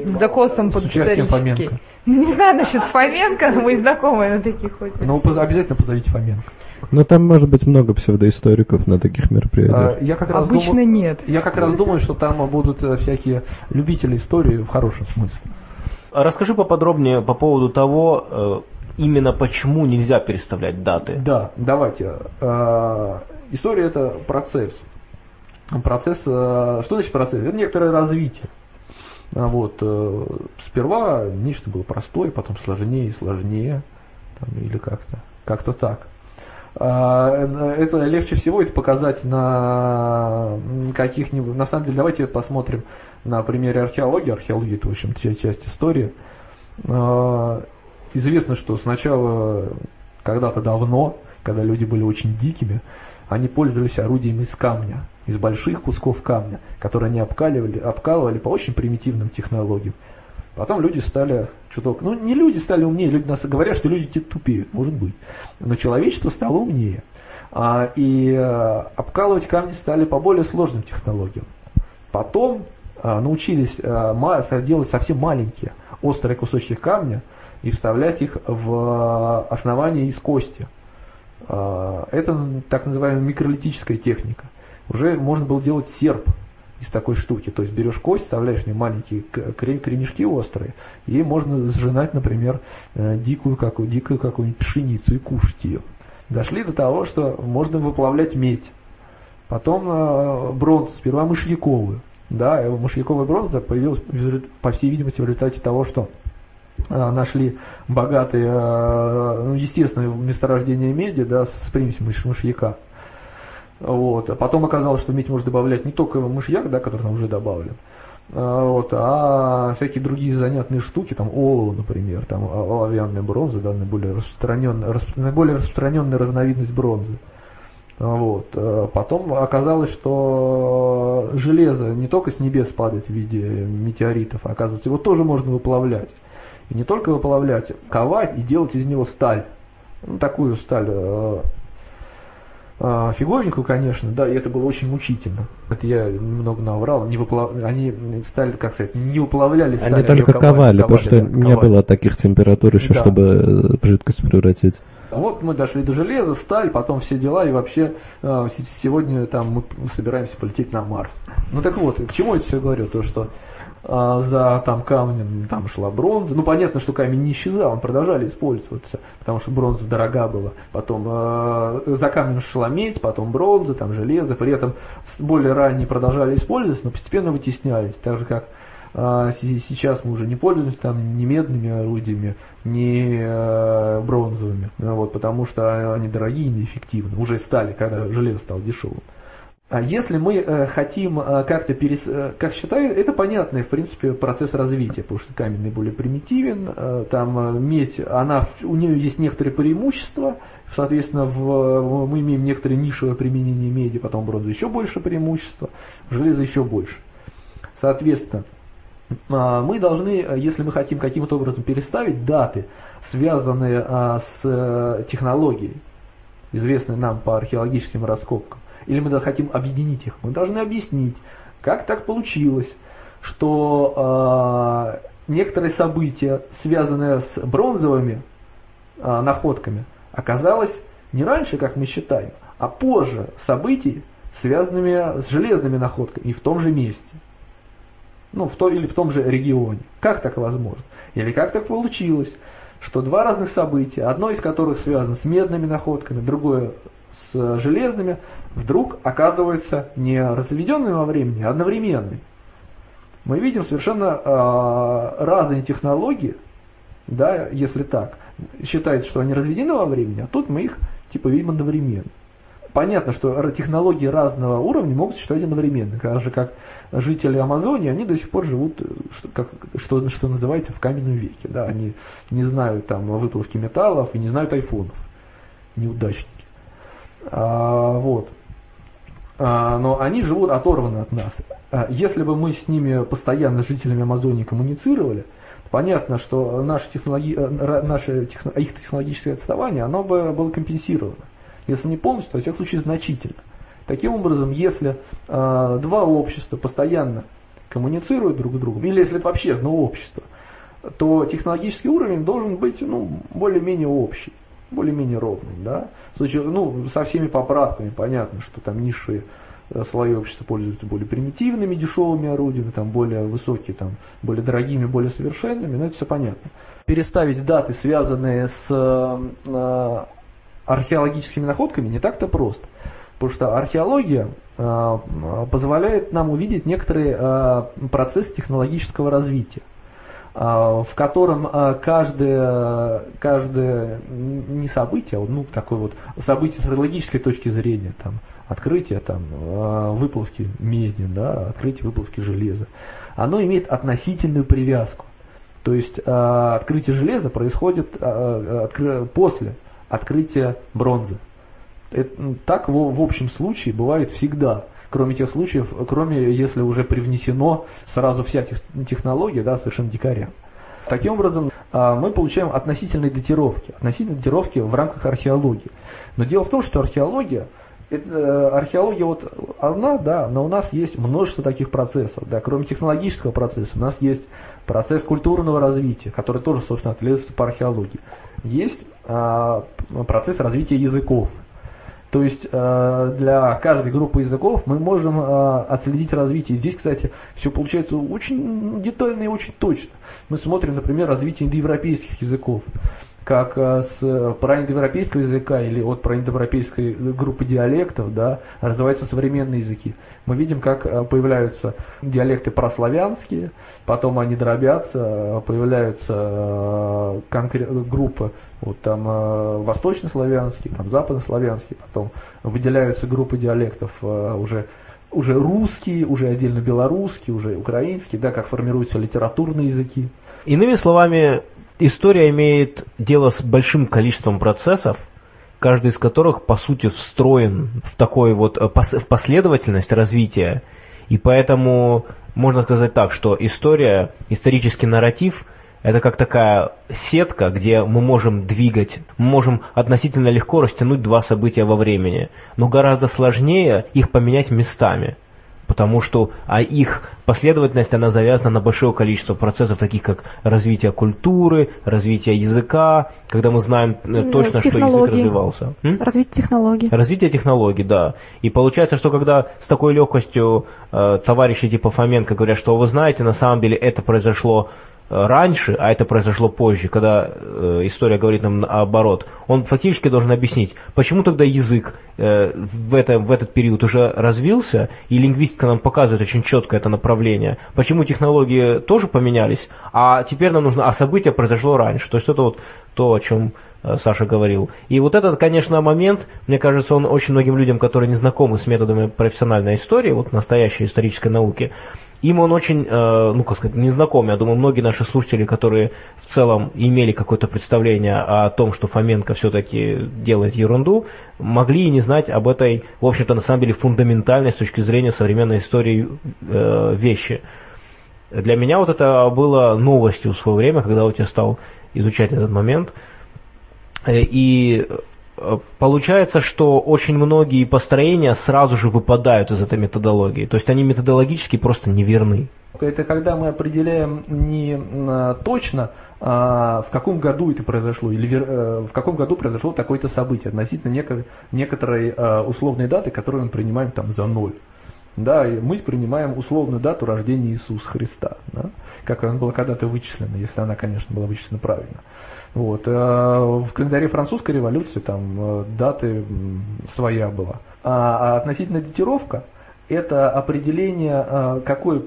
D: С закосом под исторический. Ну, не знаю насчет Фоменко, но мы знакомые на таких ходим.
E: Ну, обязательно позовите Фоменко.
B: Но там может быть много псевдоисториков на таких мероприятиях.
D: А, я как раз Обычно думаю, нет.
E: Я как раз думаю, что там будут э, всякие любители истории в хорошем смысле.
A: А расскажи поподробнее по поводу того, э, именно почему нельзя переставлять даты.
E: Да, давайте. История это процесс. Процесс, э, что значит процесс? Это некоторое развитие. А вот, э, сперва нечто было простое, потом сложнее и сложнее, там, или как-то, как-то так. А, это легче всего это показать на каких-нибудь, на самом деле, давайте посмотрим на примере археологии. Археология это, в общем, часть истории. А, известно, что сначала, когда-то давно, когда люди были очень дикими, они пользовались орудиями из камня, из больших кусков камня, которые они обкаливали, обкалывали по очень примитивным технологиям. Потом люди стали чуток, ну не люди стали умнее, люди нас говорят, что люди тупеют, может быть, но человечество стало умнее. А, и а, обкалывать камни стали по более сложным технологиям. Потом а, научились а, делать совсем маленькие острые кусочки камня и вставлять их в основание из кости. А, это так называемая микролитическая техника. Уже можно было делать серп из такой штуки. То есть берешь кость, вставляешь в нее маленькие корешки острые, и можно сжинать, например, э, дикую, какую, дикую какую-нибудь пшеницу и кушать ее. Дошли до того, что можно выплавлять медь. Потом э, бронзу, сперва мышьяковую. Да, мышьяковая бронза появилась, по всей видимости, в результате того, что э, нашли богатые, ну, естественное месторождение меди да, с примесью мышьяка. Вот. А потом оказалось, что медь можно добавлять не только мышьяк, да, который там уже добавлен, а, вот, а всякие другие занятные штуки, там олово, например, там оловянная бронза, да, наиболее распространенная, расп, наиболее распространенная разновидность бронзы. Вот. А потом оказалось, что железо не только с небес падает в виде метеоритов, а оказывается, его тоже можно выплавлять. И не только выплавлять, ковать и делать из него сталь. Ну, такую сталь э, а, фиговенькую, конечно, да, и это было очень мучительно. Это я много наврал, не выплав... они стали, как сказать, не уплавляли
B: сталь, Они только ковали, ковали, потому что да, не было таких температур еще, да. чтобы э, жидкость превратить.
E: Вот мы дошли до железа, сталь, потом все дела, и вообще а, сегодня там мы собираемся полететь на Марс. Ну так вот, к чему я все говорю? То, что а, за там камнем там шла бронза. Ну понятно, что камень не исчезал, он продолжали использоваться, потому что бронза дорога была. Потом э, за камнем шла медь, потом бронза, там железо. При этом более ранние продолжали использоваться, но постепенно вытеснялись. Так же как э, сейчас мы уже не пользуемся там ни медными орудиями, ни э, бронзовыми, вот, потому что они дорогие и неэффективны. Уже стали, когда железо стало дешевым. А если мы э, хотим э, как-то перес... Э, как считаю, это понятный, в принципе, процесс развития, потому что каменный более примитивен, там медь, она, у нее есть некоторые преимущества, соответственно, в, мы имеем некоторые нишевое применение меди, потом бронза еще больше преимущества, железо еще больше. Соответственно, э, мы должны, если мы хотим каким-то образом переставить даты, связанные э, с технологией, известной нам по археологическим раскопкам, или мы хотим объединить их, мы должны объяснить, как так получилось, что э, некоторые события, связанные с бронзовыми э, находками, оказалось не раньше, как мы считаем, а позже событий, связанными с железными находками и в том же месте. Ну, в то, или в том же регионе. Как так возможно? Или как так получилось, что два разных события, одно из которых связано с медными находками, другое с железными, вдруг оказываются не разведенными во времени, а одновременными. Мы видим совершенно э, разные технологии, да, если так. Считается, что они разведены во времени, а тут мы их типа видим одновременно. Понятно, что технологии разного уровня могут существовать одновременно. Так же, как жители Амазонии, они до сих пор живут, что, как, что, что называется, в каменном веке. Да, они не знают там выплавки металлов и не знают айфонов. Неудачники. А, вот. А, но они живут оторваны от нас. А, если бы мы с ними постоянно, с жителями Амазонии, коммуницировали, понятно, что наше, технологи... Э, наше техно... их технологическое отставание, оно бы было компенсировано. Если не полностью, то, во всяком случае, значительно. Таким образом, если э, два общества постоянно коммуницируют друг с другом, или если это вообще одно общество, то технологический уровень должен быть ну, более-менее общий более-менее ровный, да. В случае, ну, со всеми поправками, понятно, что там низшие э, слои общества пользуются более примитивными, дешевыми орудиями, там более высокие, там более дорогими, более совершенными, но это все понятно. Переставить даты, связанные с э, археологическими находками, не так-то просто. Потому что археология э, позволяет нам увидеть некоторый э, процесс технологического развития в котором каждое, каждое не событие, а ну такое вот событие с логической точки зрения, там, открытие там, выплавки меди, да, открытие выплавки железа, оно имеет относительную привязку. То есть открытие железа происходит после открытия бронзы. Это, так в, в общем случае бывает всегда. Кроме тех случаев, кроме если уже привнесено сразу вся тех, технология, да, совершенно дикаря. Таким образом, а, мы получаем относительные датировки, относительные датировки в рамках археологии. Но дело в том, что археология, это, э, археология вот одна, да, но у нас есть множество таких процессов. Да, кроме технологического процесса, у нас есть процесс культурного развития, который тоже, собственно, ответствует по археологии. Есть а, процесс развития языков. То есть э, для каждой группы языков мы можем э, отследить развитие. Здесь, кстати, все получается очень детально и очень точно. Мы смотрим, например, развитие индоевропейских языков как э, с э, проиндоевропейского языка или от проиндоевропейской группы диалектов да, развиваются современные языки. Мы видим, как э, появляются диалекты прославянские, потом они дробятся, появляются группы вот там восточнославянские, там западнославянские, потом выделяются группы диалектов уже уже русские, уже отдельно белорусские, уже украинские, да, как формируются литературные языки.
A: Иными словами, история имеет дело с большим количеством процессов, каждый из которых, по сути, встроен в такой вот э, последовательность развития. И поэтому можно сказать так, что история, исторический нарратив – это как такая сетка, где мы можем двигать, мы можем относительно легко растянуть два события во времени, но гораздо сложнее их поменять местами – потому что а их последовательность, она завязана на большое количество процессов, таких как развитие культуры, развитие языка, когда мы знаем э, точно, что язык развивался.
C: М? Развитие технологий.
A: Развитие технологий, да. И получается, что когда с такой легкостью э, товарищи типа Фоменко говорят, что вы знаете, на самом деле это произошло раньше, а это произошло позже, когда э, история говорит нам наоборот, он фактически должен объяснить, почему тогда язык э, в, это, в этот период уже развился, и лингвистика нам показывает очень четко это направление, почему технологии тоже поменялись, а теперь нам нужно, а событие произошло раньше. То есть это вот то, о чем э, Саша говорил. И вот этот, конечно, момент, мне кажется, он очень многим людям, которые не знакомы с методами профессиональной истории, вот настоящей исторической науки, им он очень, э, ну, как сказать, незнакомый. Я думаю, многие наши слушатели, которые в целом имели какое-то представление о том, что Фоменко все-таки делает ерунду, могли и не знать об этой, в общем-то, на самом деле, фундаментальной с точки зрения современной истории э, вещи. Для меня вот это было новостью в свое время, когда вот я стал изучать этот момент. Э, и получается, что очень многие построения сразу же выпадают из этой методологии. То есть они методологически просто неверны.
E: Это когда мы определяем не а, точно, а, в каком году это произошло, или э, в каком году произошло такое-то событие относительно некоторой а, условной даты, которую мы принимаем там за ноль. Да, и мы принимаем условную дату рождения Иисуса Христа, да, как она была когда-то вычислена, если она, конечно, была вычислена правильно. Вот. А в календаре французской революции там э, даты своя была. А, а относительно датировка, это определение, э, какое,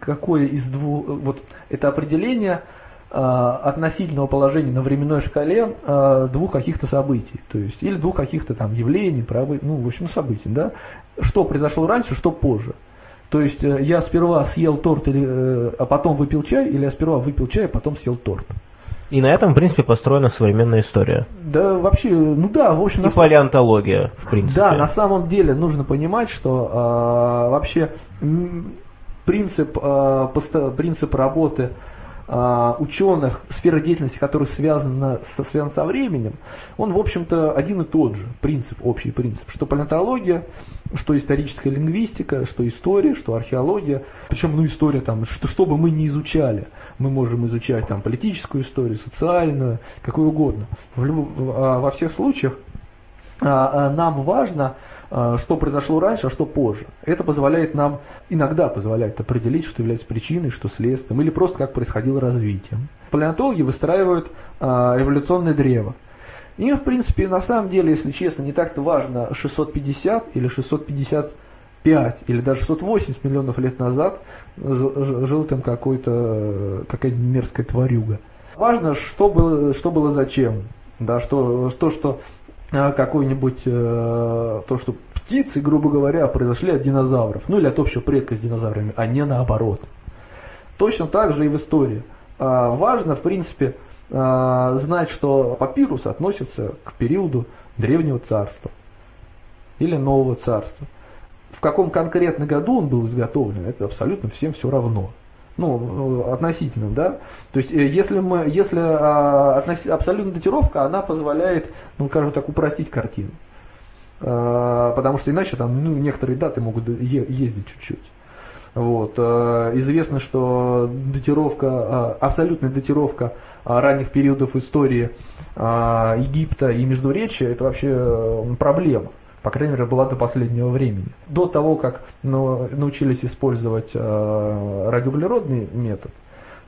E: какое из двух, вот это определение э, относительного положения на временной шкале двух каких-то событий, то есть или двух каких-то там явлений, правы, ну в общем событий, да, что произошло раньше, что позже. То есть я сперва съел торт, или, а потом выпил чай, или я сперва выпил чай, а потом съел торт.
A: И на этом, в принципе, построена современная история.
E: Да, вообще, ну да, в общем...
A: И на... палеонтология, в принципе.
E: Да, на самом деле нужно понимать, что э, вообще принцип, э, принцип работы ученых, сфера деятельности, которая связана со, связана со временем, он, в общем-то, один и тот же принцип, общий принцип, что палеонтология, что историческая лингвистика, что история, что археология, причем, ну, история там, что, что бы мы ни изучали, мы можем изучать там политическую историю, социальную, какую угодно. В, в, во всех случаях а, нам важно а, что произошло раньше, а что позже. Это позволяет нам, иногда позволяет определить, что является причиной, что следствием, или просто как происходило развитие. Палеонтологи выстраивают а, эволюционное древо. Им, в принципе, на самом деле, если честно, не так-то важно 650 или 655 или даже 680 миллионов лет назад жил там какой-то какая-то мерзкая тварюга. Важно, что было, что было зачем. Да, что, что, что а, какой-нибудь, э, то, что птицы, грубо говоря, произошли от динозавров, ну или от общего предка с динозаврами, а не наоборот. Точно так же и в истории. А, важно, в принципе, а, знать, что папирус относится к периоду Древнего Царства или Нового Царства. В каком конкретно году он был изготовлен, это абсолютно всем все равно. Ну, относительно, да. То есть, э, если мы, если а, абсолютная датировка, она позволяет, ну, скажем так, упростить картину. А, потому что иначе там, ну, некоторые даты могут ездить чуть-чуть. Вот. Э, известно, что датировка, э, абсолютная датировка э, ранних периодов истории Египта и Междуречия это вообще проблема. По крайней мере, была до последнего времени. До того, как ну, научились использовать радиоуглеродный метод,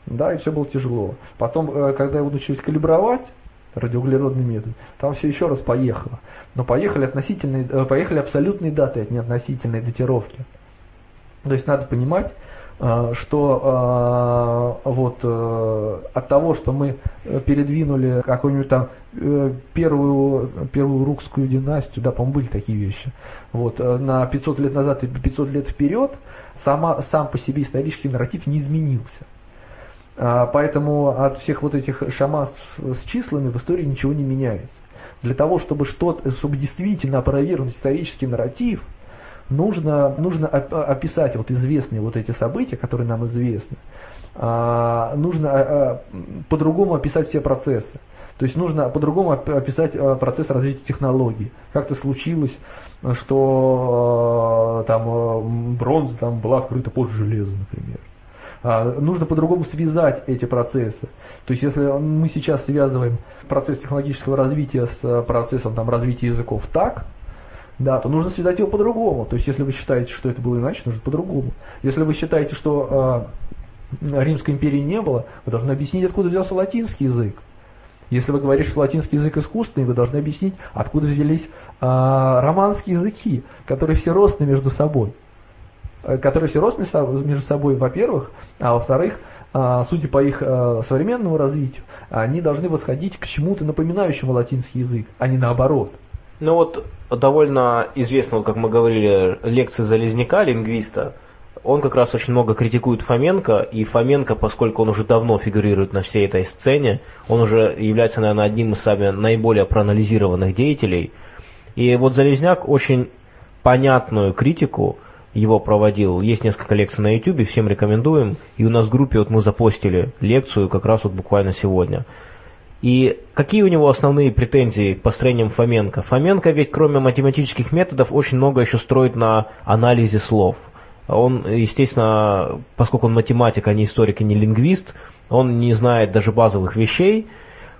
E: да, и все было тяжело. Потом, когда его научились калибровать, радиоуглеродный метод, там все еще раз поехало. Но поехали, относительные, поехали абсолютные даты, а не относительные датировки. То есть надо понимать, э, что э, вот э, от того, что мы передвинули какую-нибудь там первую, первую рукскую династию, да, по-моему, были такие вещи, вот, на 500 лет назад и 500 лет вперед, сама, сам по себе исторический нарратив не изменился. Поэтому от всех вот этих шаманств с числами в истории ничего не меняется. Для того, чтобы что-то, чтобы действительно опровергнуть исторический нарратив – нужно, нужно описать вот известные вот эти события, которые нам известны. А, нужно а, а, по-другому описать все процессы. То есть нужно по-другому описать процесс развития технологий. Как-то случилось, что там бронза там была открыта позже железа, например. Нужно по-другому связать эти процессы. То есть если мы сейчас связываем процесс технологического развития с процессом там, развития языков так, да, то нужно связать его по-другому. То есть, если вы считаете, что это было иначе, нужно по-другому. Если вы считаете, что э, Римской империи не было, вы должны объяснить, откуда взялся латинский язык. Если вы говорите, что латинский язык искусственный, вы должны объяснить, откуда взялись э, романские языки, которые все родственны между собой. Э, которые все родственны между собой, во-первых, а во-вторых, э, судя по их э, современному развитию, они должны восходить к чему-то напоминающему латинский язык, а не наоборот.
A: Ну вот довольно известного, как мы говорили, лекции Залезняка, лингвиста, он как раз очень много критикует Фоменко, и Фоменко, поскольку он уже давно фигурирует на всей этой сцене, он уже является, наверное, одним из самых наиболее проанализированных деятелей. И вот Залезняк очень понятную критику его проводил. Есть несколько лекций на YouTube, всем рекомендуем. И у нас в группе вот мы запостили лекцию как раз вот буквально сегодня. И какие у него основные претензии к построениям Фоменко? Фоменко ведь кроме математических методов очень много еще строит на анализе слов. Он, естественно, поскольку он математик, а не историк и не лингвист, он не знает даже базовых вещей.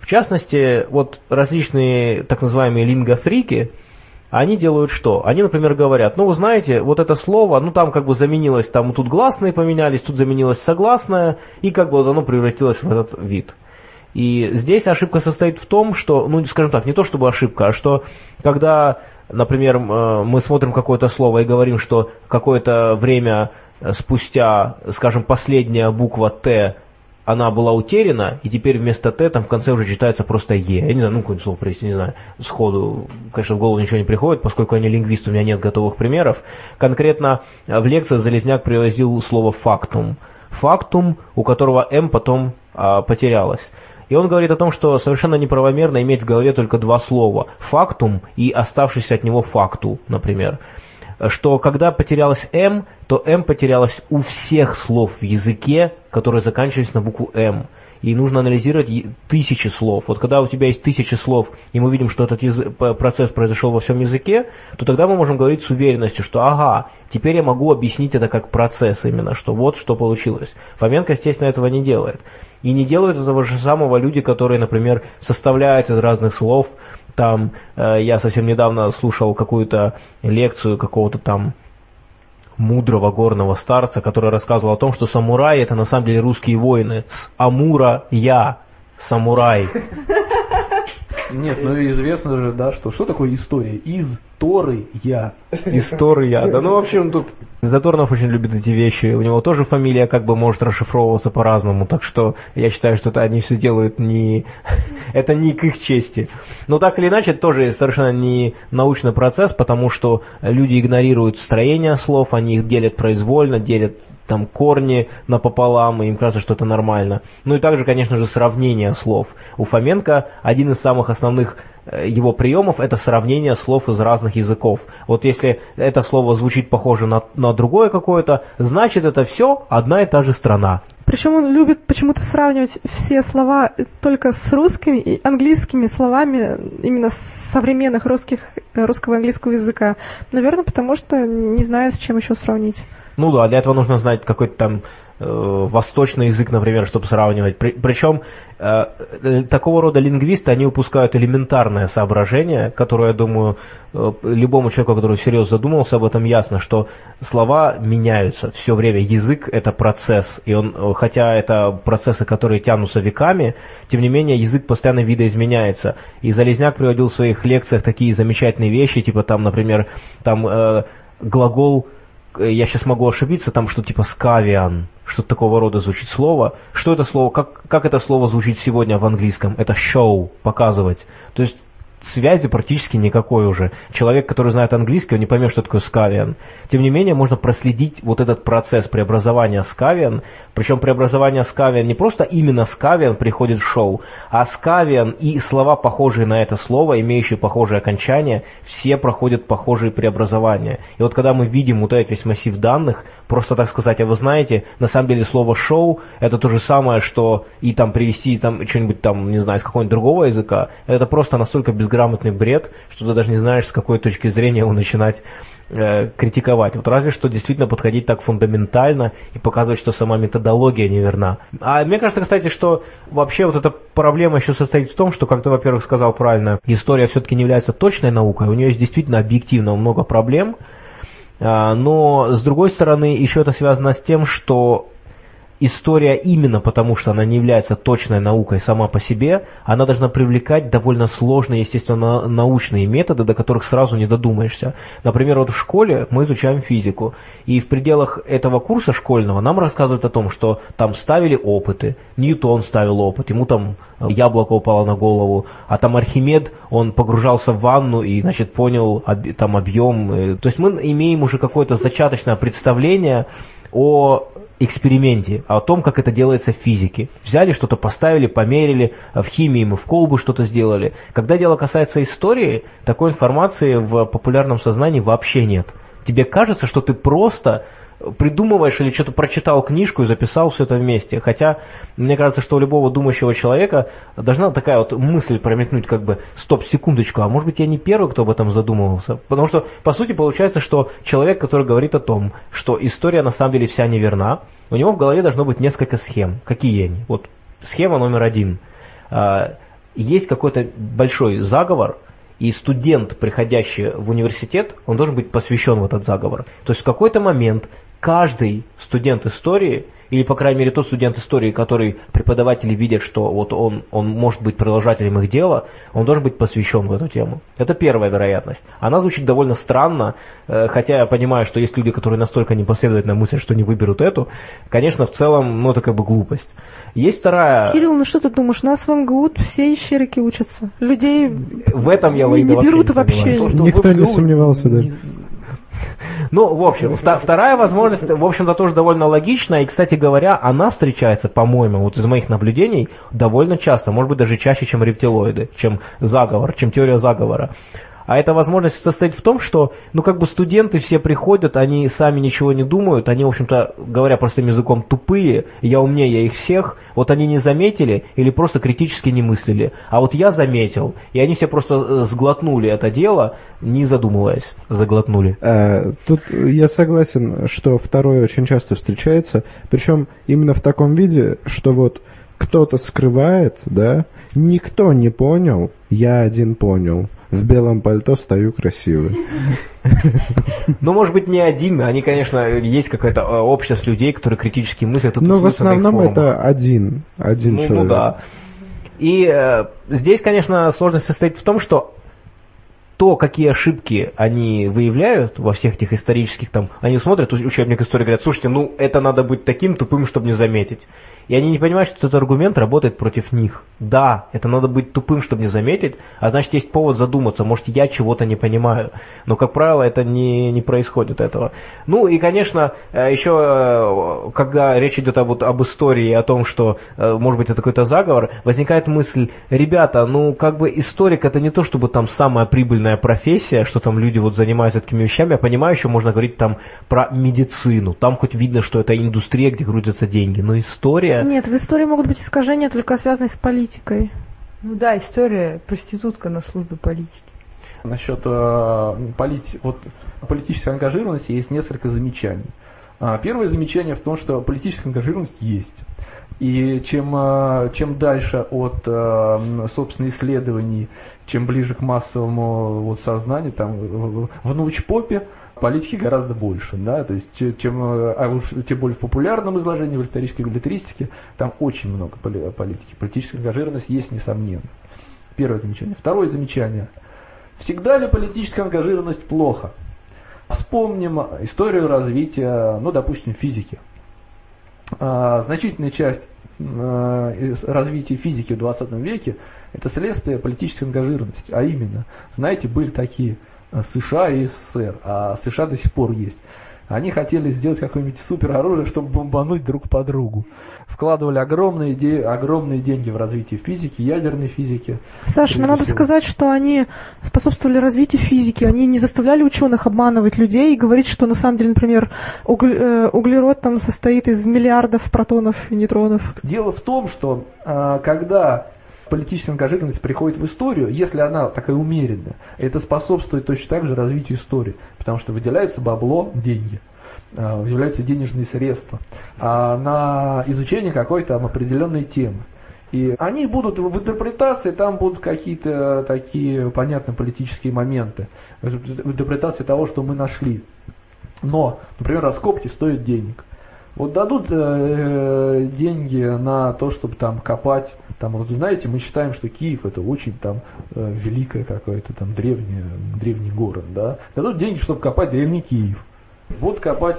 A: В частности, вот различные так называемые лингофрики, они делают что? Они, например, говорят, ну вы знаете, вот это слово, ну там как бы заменилось, там тут гласные поменялись, тут заменилось согласное, и как бы оно превратилось в этот вид. И здесь ошибка состоит в том, что, ну, скажем так, не то чтобы ошибка, а что когда, например, э, мы смотрим какое-то слово и говорим, что какое-то время спустя, скажем, последняя буква Т, она была утеряна, и теперь вместо Т там в конце уже читается просто Е. Я не знаю, ну, какое-нибудь слово привести, не знаю, сходу, конечно, в голову ничего не приходит, поскольку я не лингвист, у меня нет готовых примеров. Конкретно в лекции Залезняк привозил слово «фактум». «Фактум», у которого «м» потом а, потерялось. И он говорит о том, что совершенно неправомерно иметь в голове только два слова – фактум и оставшийся от него факту, например. Что когда потерялось «м», то «м» потерялось у всех слов в языке, которые заканчивались на букву «м» и нужно анализировать тысячи слов. Вот когда у тебя есть тысячи слов, и мы видим, что этот процесс произошел во всем языке, то тогда мы можем говорить с уверенностью, что ага, теперь я могу объяснить это как процесс именно, что вот что получилось. Фоменко, естественно, этого не делает. И не делают этого же самого люди, которые, например, составляют из разных слов. Там э, я совсем недавно слушал какую-то лекцию какого-то там мудрого горного старца, который рассказывал о том, что самураи это на самом деле русские воины. С Амура я, самурай.
E: Нет, ну известно же, да, что что такое история? Из Торы я.
A: История. Да ну, в общем, тут Заторнов очень любит эти вещи. У него тоже фамилия как бы может расшифровываться по-разному. Так что я считаю, что это они все делают не... это не к их чести. Но так или иначе, это тоже совершенно не научный процесс, потому что люди игнорируют строение слов, они их делят произвольно, делят там корни напополам, и им кажется, что это нормально. Ну и также, конечно же, сравнение слов. У Фоменко один из самых основных э, его приемов это сравнение слов из разных языков. Вот если это слово звучит похоже на, на другое какое-то, значит это все одна и та же страна.
C: Причем он любит почему-то сравнивать все слова только с русскими и английскими словами именно современных русских, русского и английского языка. Наверное, потому что не знает, с чем еще сравнить.
A: Ну да, для этого нужно знать какой-то там э, восточный язык, например, чтобы сравнивать. При, причем э, э, такого рода лингвисты, они упускают элементарное соображение, которое, я думаю, э, любому человеку, который серьезно задумался об этом, ясно, что слова меняются все время. Язык – это процесс, и он, э, хотя это процессы, которые тянутся веками, тем не менее язык постоянно видоизменяется. И Залезняк приводил в своих лекциях такие замечательные вещи, типа там, например, там э, глагол я сейчас могу ошибиться, там что типа скавиан, что-то такого рода звучит слово. Что это слово, как, как это слово звучит сегодня в английском? Это show, показывать. То есть связи практически никакой уже. Человек, который знает английский, он не поймет, что такое скавиан. Тем не менее, можно проследить вот этот процесс преобразования скавиан. Причем преобразование скавиан не просто именно скавиан приходит в шоу, а скавиан и слова, похожие на это слово, имеющие похожие окончания, все проходят похожие преобразования. И вот когда мы видим вот этот весь массив данных, просто так сказать, а вы знаете, на самом деле слово шоу это то же самое, что и там привести там что-нибудь там, не знаю, с какого-нибудь другого языка, это просто настолько безграмотный бред, что ты даже не знаешь, с какой точки зрения его начинать э, критиковать. Вот разве что действительно подходить так фундаментально и показывать, что сама методология неверна. А мне кажется, кстати, что вообще вот эта проблема еще состоит в том, что, как ты, во-первых, сказал правильно, история все-таки не является точной наукой, у нее есть действительно объективно много проблем, а, но, с другой стороны, еще это связано с тем, что история именно потому, что она не является точной наукой сама по себе, она должна привлекать довольно сложные, естественно, научные методы, до которых сразу не додумаешься. Например, вот в школе мы изучаем физику, и в пределах этого курса школьного нам рассказывают о том, что там ставили опыты, Ньютон ставил опыт, ему там яблоко упало на голову, а там Архимед, он погружался в ванну и, значит, понял там объем. То есть мы имеем уже какое-то зачаточное представление о эксперименте, о том, как это делается в физике. Взяли что-то, поставили, померили, в химии мы в колбу что-то сделали. Когда дело касается истории, такой информации в популярном сознании вообще нет. Тебе кажется, что ты просто придумываешь или что-то прочитал книжку и записал все это вместе. Хотя, мне кажется, что у любого думающего человека должна такая вот мысль промелькнуть, как бы, стоп, секундочку, а может быть я не первый, кто об этом задумывался? Потому что, по сути, получается, что человек, который говорит о том, что история на самом деле вся неверна, у него в голове должно быть несколько схем. Какие они? Вот схема номер один. А, есть какой-то большой заговор, и студент, приходящий в университет, он должен быть посвящен в этот заговор. То есть в какой-то момент каждый студент истории, или, по крайней мере, тот студент истории, который преподаватели видят, что вот он, он может быть продолжателем их дела, он должен быть посвящен в эту тему. Это первая вероятность. Она звучит довольно странно, э, хотя я понимаю, что есть люди, которые настолько непоследовательно мыслят, что не выберут эту. Конечно, в целом, ну, это как бы глупость. Есть вторая...
C: Кирилл, ну что ты думаешь, у нас в МГУ все ищерики учатся. Людей
A: в этом я
C: не, не берут вообще.
B: То, Никто не сомневался даже.
A: Ну, в общем, вторая возможность, в общем-то, тоже довольно логичная. И, кстати говоря, она встречается, по-моему, вот из моих наблюдений, довольно часто, может быть, даже чаще, чем рептилоиды, чем заговор, чем теория заговора. А эта возможность состоит в том, что, ну, как бы студенты все приходят, они сами ничего не думают, они, в общем-то, говоря простым языком, тупые, я умнее я их всех, вот они не заметили или просто критически не мыслили. А вот я заметил, и они все просто э, сглотнули это дело, не задумываясь, заглотнули.
B: А, тут я согласен, что второе очень часто встречается, причем именно в таком виде, что вот кто-то скрывает, да, никто не понял, я один понял в белом пальто стою красивый.
A: Ну, может быть, не один. Они, конечно, есть какая-то э, общность людей, которые критически мыслят.
B: Но в основном это один, один
A: ну,
B: человек.
A: Ну да. И э, здесь, конечно, сложность состоит в том, что то, какие ошибки они выявляют во всех этих исторических, там, они смотрят учебник истории и говорят, слушайте, ну это надо быть таким тупым, чтобы не заметить. И они не понимают, что этот аргумент работает против них. Да, это надо быть тупым, чтобы не заметить, а значит есть повод задуматься, может я чего-то не понимаю. Но, как правило, это не, не происходит этого. Ну и, конечно, э, еще, э, когда речь идет об, об истории, о том, что, э, может быть, это какой-то заговор, возникает мысль, ребята, ну как бы историк это не то, чтобы там самая прибыльная профессия, что там люди вот занимаются такими вещами, я понимаю, еще можно говорить там про медицину, там хоть видно, что это индустрия, где крутятся деньги, но история
C: нет, в истории могут быть искажения, только связанные с политикой.
D: Ну да, история проститутка на службе политики.
E: Насчет э, полити... вот, политической ангажированности есть несколько замечаний. А, первое замечание в том, что политическая ангажированность есть. И чем, э, чем дальше от э, собственных исследований, чем ближе к массовому вот, сознанию, там, в научпопе, политики гораздо больше, да, то есть чем, а уж тем более в популярном изложении, в исторической билетристике, там очень много политики. Политическая ангажированность есть, несомненно. Первое замечание. Второе замечание. Всегда ли политическая ангажированность плохо? Вспомним историю развития, ну, допустим, физики. А, значительная часть а, развития физики в 20 веке – это следствие политической ангажированности. А именно, знаете, были такие США и СССР, а США до сих пор есть. Они хотели сделать какое-нибудь супероружие, чтобы бомбануть друг по другу. Вкладывали огромные, иде- огромные деньги в развитие физики, ядерной физики.
C: Саша, мне надо сказать, что они способствовали развитию физики. Они не заставляли ученых обманывать людей и говорить, что на самом деле, например, угле- э, углерод там состоит из миллиардов протонов и нейтронов.
E: Дело в том, что э, когда политическая ангажированность приходит в историю, если она такая умеренная, это способствует точно так же развитию истории, потому что выделяется бабло, деньги, а, выделяются денежные средства а на изучение какой-то определенной темы. И они будут в интерпретации, там будут какие-то такие, понятно, политические моменты, в интерпретации того, что мы нашли. Но, например, раскопки стоят денег. Вот дадут э, деньги на то, чтобы там копать, там вот знаете, мы считаем, что Киев это очень там э, великое какое-то там древнее, древний город, да. Дадут деньги, чтобы копать древний Киев. Будут копать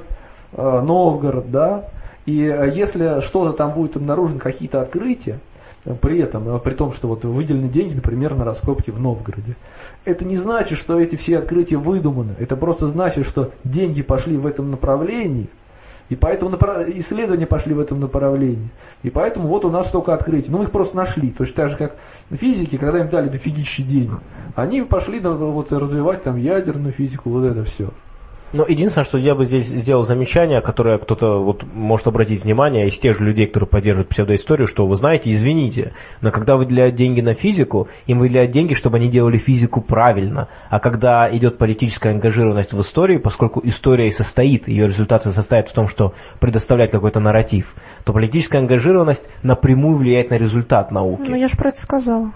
E: э, Новгород, да. И э, если что-то там будет обнаружено, какие-то открытия, э, при этом, э, при том, что вот выделены деньги, например, на раскопки в Новгороде. Это не значит, что эти все открытия выдуманы. Это просто значит, что деньги пошли в этом направлении, и поэтому исследования пошли в этом направлении. И поэтому вот у нас столько открытий. Ну, мы их просто нашли. Точно так же, как физики, когда им дали дофигища денег. Они пошли вот, развивать там ядерную физику, вот это все.
A: Но единственное, что я бы здесь сделал замечание, которое кто-то вот может обратить внимание из тех же людей, которые поддерживают псевдоисторию, что вы знаете, извините, но когда выделяют деньги на физику, им выделяют деньги, чтобы они делали физику правильно. А когда идет политическая ангажированность в истории, поскольку история и состоит, ее результаты состоят в том, что предоставлять какой-то нарратив, то политическая ангажированность напрямую влияет на результат науки.
C: Ну, я же про это сказала.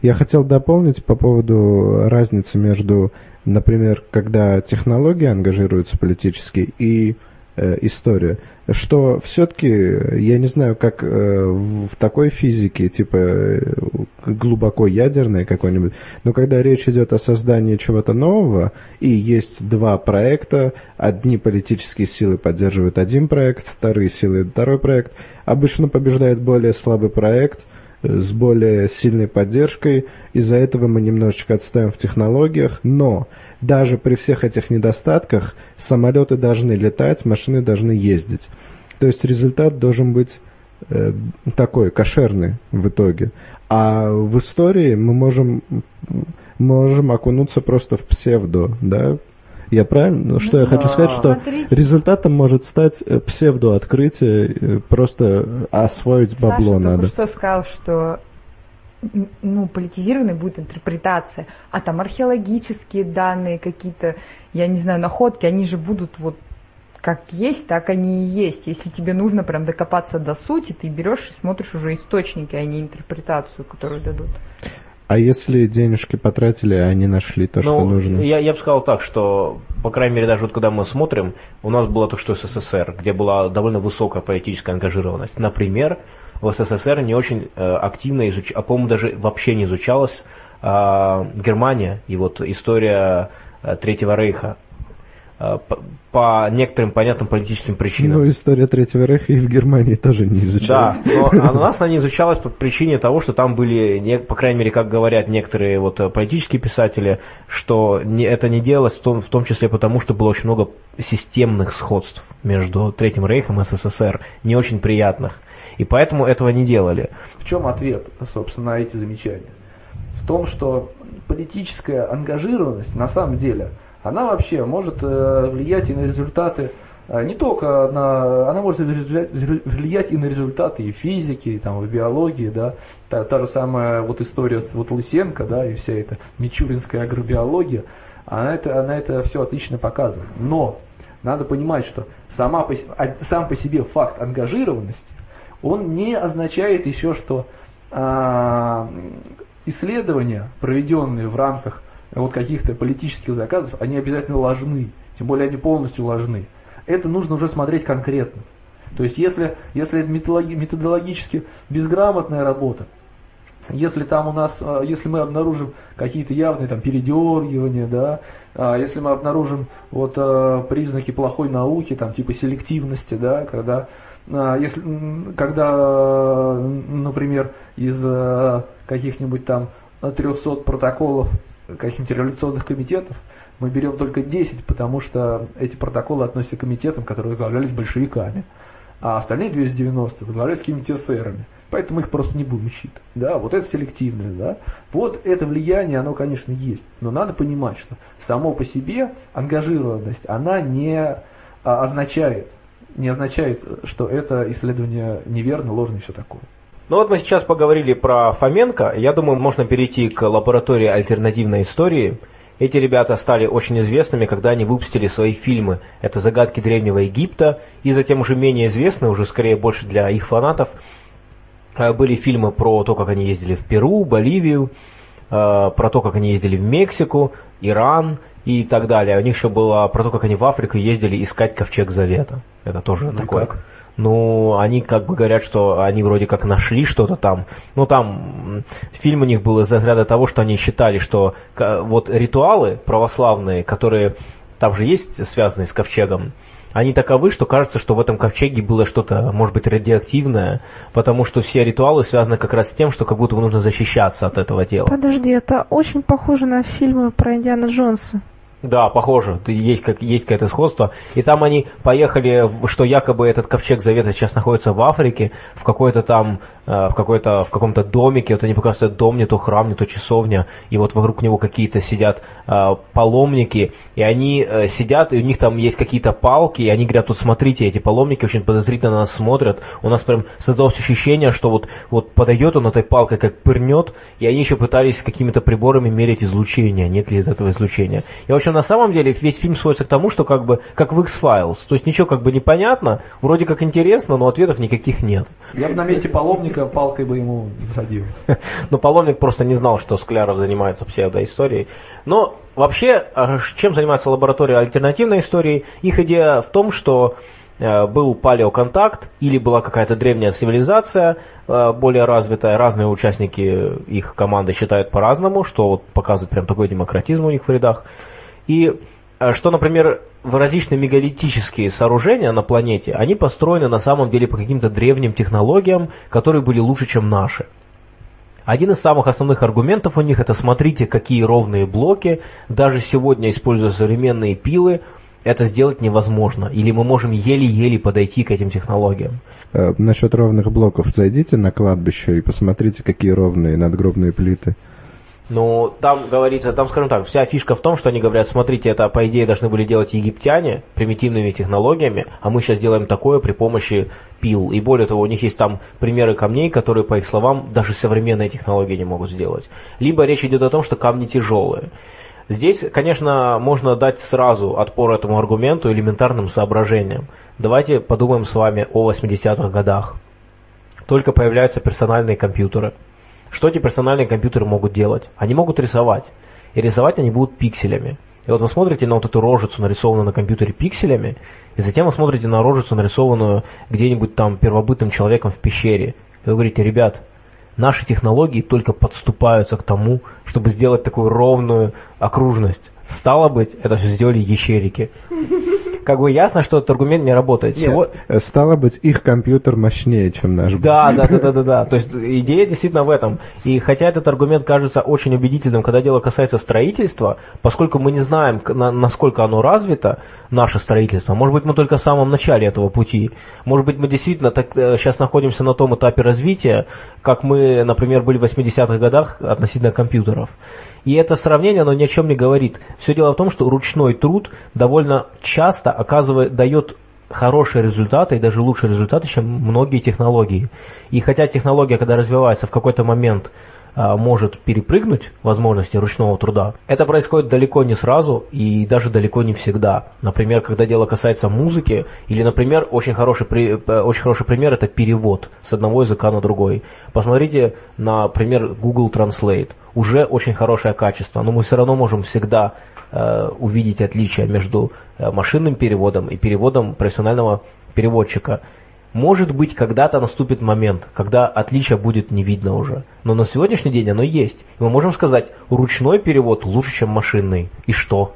B: Я хотел дополнить по поводу разницы между например, когда технологии ангажируются политически и э, история, что все-таки, я не знаю, как э, в, в такой физике, типа э, глубоко ядерной какой-нибудь, но когда речь идет о создании чего-то нового, и есть два проекта, одни политические силы поддерживают один проект, вторые силы второй проект, обычно побеждает более слабый проект – с более сильной поддержкой. Из-за этого мы немножечко отстаем в технологиях, но даже при всех этих недостатках самолеты должны летать, машины должны ездить. То есть результат должен быть э, такой, кошерный в итоге. А в истории мы можем, можем окунуться просто в псевдо, да, я правильно? Ну, что я хочу сказать, что Смотрите. результатом может стать э, псевдооткрытие, э, просто освоить бабло
D: Саша
B: надо.
D: что сказал, что ну, политизированной будет интерпретация, а там археологические данные какие-то, я не знаю, находки, они же будут вот как есть, так они и есть. Если тебе нужно прям докопаться до сути, ты берешь и смотришь уже источники, а не интерпретацию, которую дадут.
B: А если денежки потратили, а они нашли то, что
A: Ну,
B: нужно?
A: Я, я бы сказал так, что, по крайней мере, даже вот когда мы смотрим, у нас было то, что СССР, где была довольно высокая политическая ангажированность. Например, в СССР не очень э, активно изучалась, а по-моему даже вообще не изучалась а, Германия и вот история э, Третьего Рейха э, по, по некоторым понятным политическим причинам.
B: Ну, история Третьего Рейха и в Германии тоже не
A: Да,
B: изучалась.
A: но а у нас она не изучалась по причине того, что там были, по крайней мере, как говорят некоторые вот э, политические писатели, что не- это не делалось в том, в том числе потому, что было очень много системных сходств между Третьим Рейхом и СССР, не очень приятных. И поэтому этого не делали.
E: В чем ответ, собственно, на эти замечания? В том, что политическая ангажированность на самом деле, она вообще может э, влиять и на результаты, э, не только на, она может влиять- и на результаты и физики, и там, и биологии, да, та, та же самая вот история с вот Лысенко, да, и вся эта мичуринская агробиология, она это, она это все отлично показывает. Но надо понимать, что сама по, а- сам по себе факт ангажированности, он не означает еще, что а, исследования, проведенные в рамках вот каких-то политических заказов, они обязательно ложны, тем более они полностью ложны. Это нужно уже смотреть конкретно. То есть если, если это методологи- методологически безграмотная работа, если там у нас, э, если мы обнаружим какие-то явные там передергивания, да, а, если мы обнаружим вот э, признаки плохой науки, там типа селективности, да, когда а, если, когда, например, из каких-нибудь там 300 протоколов каких-нибудь революционных комитетов мы берем только 10, потому что эти протоколы относятся к комитетам, которые возглавлялись большевиками, а остальные 290 возглавлялись какими-то эсерами. Поэтому их просто не будем учитывать. Да, вот это селективность, да. Вот это влияние, оно, конечно, есть. Но надо понимать, что само по себе ангажированность, она не а, означает, не означает, что это исследование неверно, ложно и все такое.
A: Ну вот мы сейчас поговорили про Фоменко. Я думаю, можно перейти к лаборатории альтернативной истории. Эти ребята стали очень известными, когда они выпустили свои фильмы. Это «Загадки Древнего Египта» и затем уже менее известные, уже скорее больше для их фанатов, э, были фильмы про то, как они ездили в Перу, Боливию, э, про то, как они ездили в Мексику, Иран и так далее. У них еще было про то, как они в Африку ездили искать ковчег завета. Это тоже
E: Ну
A: такое.
E: как?
A: Ну, они как бы говорят, что они вроде как нашли что-то там. Ну, там фильм у них был из разряда того, что они считали, что вот ритуалы православные, которые там же есть связанные с ковчегом, они таковы, что кажется, что в этом ковчеге было что-то, может быть, радиоактивное, потому что все ритуалы связаны как раз с тем, что как будто бы нужно защищаться от этого дела.
C: Подожди, это очень похоже на фильмы про Индиана Джонса.
A: Да, похоже, есть, как, есть какое-то сходство. И там они поехали, что якобы этот ковчег завета сейчас находится в Африке, в какой-то там, э, в какой-то, в каком-то домике, вот они показывают дом, не то храм, не то часовня, и вот вокруг него какие-то сидят э, паломники, и они э, сидят, и у них там есть какие-то палки, и они говорят, вот смотрите, эти паломники очень подозрительно на нас смотрят, у нас прям создалось ощущение, что вот, вот подойдет он этой палкой, как пырнет, и они еще пытались какими-то приборами мерить излучение, нет ли этого излучения. И, в общем, на самом деле весь фильм сводится к тому, что как бы, как в X-Files, то есть ничего как бы непонятно, вроде как интересно, но ответов никаких нет.
E: Я бы на месте паломника палкой бы ему засадил.
A: Но паломник просто не знал, что Скляров занимается псевдоисторией. Но вообще, а, чем занимается лаборатория альтернативной истории? Их идея в том, что э, был палеоконтакт или была какая-то древняя цивилизация, э, более развитая. Разные участники их команды считают по-разному, что вот показывает прям такой демократизм у них в рядах. И э, что, например, различные мегалитические сооружения на планете, они построены на самом деле по каким-то древним технологиям, которые были лучше, чем наши. Один из самых основных аргументов у них это смотрите, какие ровные блоки, даже сегодня, используя современные пилы, это сделать невозможно. Или мы можем еле-еле подойти к этим технологиям.
B: Э, насчет ровных блоков зайдите на кладбище и посмотрите, какие ровные надгробные плиты.
A: Ну, там говорится, там, скажем так, вся фишка в том, что они говорят, смотрите, это, по идее, должны были делать египтяне примитивными технологиями, а мы сейчас делаем такое при помощи пил. И более того, у них есть там примеры камней, которые, по их словам, даже современные технологии не могут сделать. Либо речь идет о том, что камни тяжелые. Здесь, конечно, можно дать сразу отпор этому аргументу элементарным соображениям. Давайте подумаем с вами о 80-х годах. Только появляются персональные компьютеры. Что эти персональные компьютеры могут делать? Они могут рисовать. И рисовать они будут пикселями. И вот вы смотрите на вот эту рожицу, нарисованную на компьютере пикселями, и затем вы смотрите на рожицу, нарисованную где-нибудь там первобытным человеком в пещере. И вы говорите, ребят, наши технологии только подступаются к тому, чтобы сделать такую ровную окружность. Стало быть, это все сделали ящерики. Как бы ясно, что этот аргумент не работает.
B: Нет,
A: Всего-
B: э, стало быть, их компьютер мощнее, чем наш.
A: Да, да, да, да, да, да. То есть идея действительно в этом. И хотя этот аргумент кажется очень убедительным, когда дело касается строительства, поскольку мы не знаем, насколько оно развито, наше строительство, может быть, мы только в самом начале этого пути. Может быть, мы действительно так, э, сейчас находимся на том этапе развития, как мы, например, были в 80-х годах относительно компьютеров. И это сравнение, оно ни о чем не говорит. Все дело в том, что ручной труд довольно часто оказывает, дает хорошие результаты и даже лучшие результаты, чем многие технологии. И хотя технология, когда развивается в какой-то момент, а, может перепрыгнуть возможности ручного труда, это происходит далеко не сразу и даже далеко не всегда. Например, когда дело касается музыки, или, например, очень хороший, э, очень хороший пример это перевод с одного языка на другой. Посмотрите на пример Google Translate. Уже очень хорошее качество, но мы все равно можем всегда э, увидеть отличия между э, машинным переводом и переводом профессионального переводчика. Может быть, когда-то наступит момент, когда отличия будет не видно уже. Но на сегодняшний день оно есть. И мы можем сказать, ручной перевод лучше, чем машинный. И что?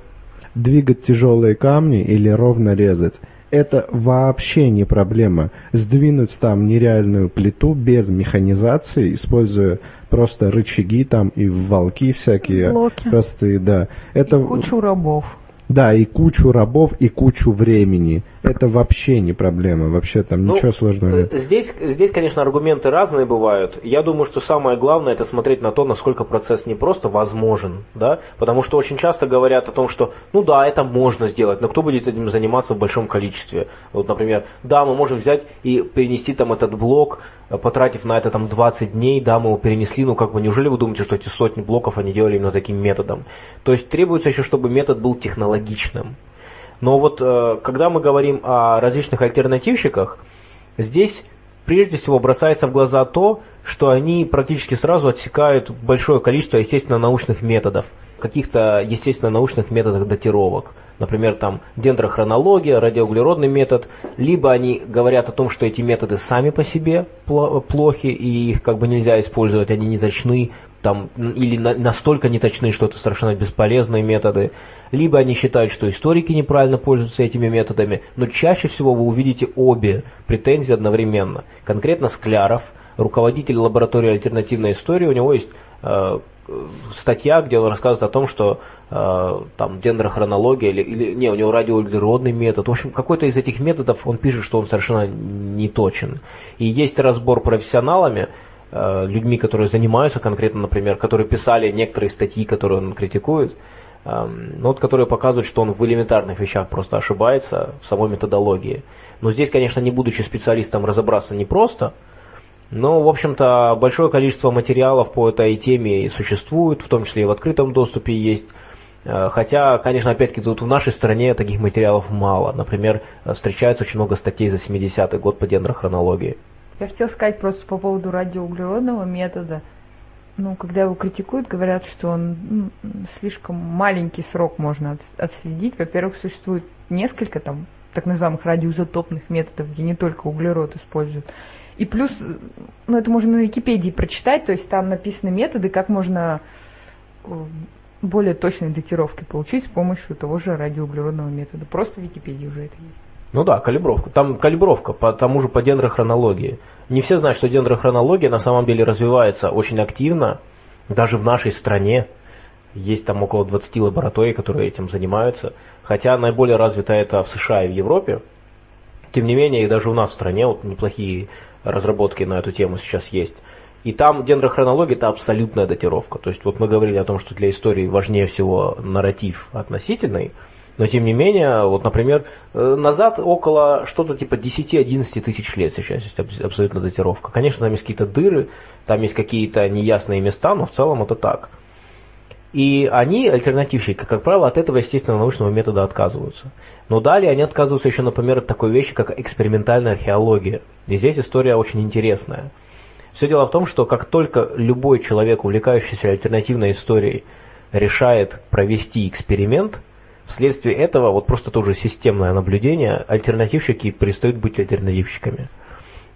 B: Двигать тяжелые камни или ровно резать. Это вообще не проблема. Сдвинуть там нереальную плиту без механизации, используя просто рычаги там и волки всякие.
C: Блоки.
B: Простые, да. Это,
D: И кучу рабов.
B: Да, и кучу рабов, и кучу времени. Это вообще не проблема. Вообще там
A: Ну,
B: ничего сложного нет.
A: Здесь, здесь, конечно, аргументы разные бывают. Я думаю, что самое главное это смотреть на то, насколько процесс не просто возможен, да, потому что очень часто говорят о том, что, ну да, это можно сделать, но кто будет этим заниматься в большом количестве? Вот, например, да, мы можем взять и перенести там этот блок, потратив на это там 20 дней, да, мы его перенесли, ну как бы, неужели вы думаете, что эти сотни блоков они делали именно таким методом? То есть требуется еще, чтобы метод был технологичным. Но вот э, когда мы говорим о различных альтернативщиках, здесь прежде всего бросается в глаза то, что они практически сразу отсекают большое количество естественно-научных методов, каких-то естественно-научных методов датировок. Например, там дендрохронология, радиоуглеродный метод, либо они говорят о том, что эти методы сами по себе пло- плохи и их как бы нельзя использовать, они не точны, там, или на- настолько не точны, что это совершенно бесполезные методы. Либо они считают, что историки неправильно пользуются этими методами, но чаще всего вы увидите обе претензии одновременно. Конкретно Скляров, руководитель лаборатории альтернативной истории, у него есть статья, где он рассказывает о том, что э, там дендрохронология или, или не, у него радиоуглеродный метод. В общем, какой-то из этих методов он пишет, что он совершенно не точен. И есть разбор профессионалами, э, людьми, которые занимаются конкретно, например, которые писали некоторые статьи, которые он критикует, эм, ну, вот, которые показывают, что он в элементарных вещах просто ошибается в самой методологии. Но здесь, конечно, не будучи специалистом, разобраться непросто, но, в общем-то, большое количество материалов по этой теме и существует, в том числе и в открытом доступе есть. Э, Хотя, конечно, опять-таки, тут в нашей стране таких материалов мало. Например, э, встречается очень много статей за 70-й год по дендрохронологии.
D: Я хотела сказать просто по поводу радиоуглеродного метода. Ну, когда его критикуют, говорят, что он м, слишком маленький срок можно отс- отследить. Во-первых, существует несколько там так называемых радиоизотопных методов, где не только углерод используют. И плюс, ну это можно на Википедии прочитать, то есть там написаны методы, как можно э, более точной датировки получить с помощью того же радиоуглеродного метода. Просто в Википедии уже это есть.
A: Ну да, калибровка. Там калибровка по тому же по дендрохронологии. Не все знают, что дендрохронология на самом деле развивается очень активно, даже в нашей стране. Есть там около 20 лабораторий, которые этим занимаются. Хотя наиболее развито это в США и в Европе. Тем не менее, и даже у нас в стране вот неплохие разработки на эту тему сейчас есть. И там дендрохронология это абсолютная датировка. То есть вот мы говорили о том, что для истории важнее всего нарратив относительный, но тем не менее, вот, например, э, назад около что-то типа 10-11 тысяч лет сейчас есть абс- абсолютно датировка. Конечно, там есть какие-то дыры, там есть какие-то неясные места, но в целом это так. И они, альтернативщики, как правило, от этого естественно научного метода отказываются. Но далее они отказываются еще, например, от такой вещи, как экспериментальная археология. И здесь история очень интересная. Все дело в том, что как только любой человек, увлекающийся альтернативной историей, решает провести эксперимент, вследствие этого, вот просто тоже системное наблюдение, альтернативщики перестают быть альтернативщиками.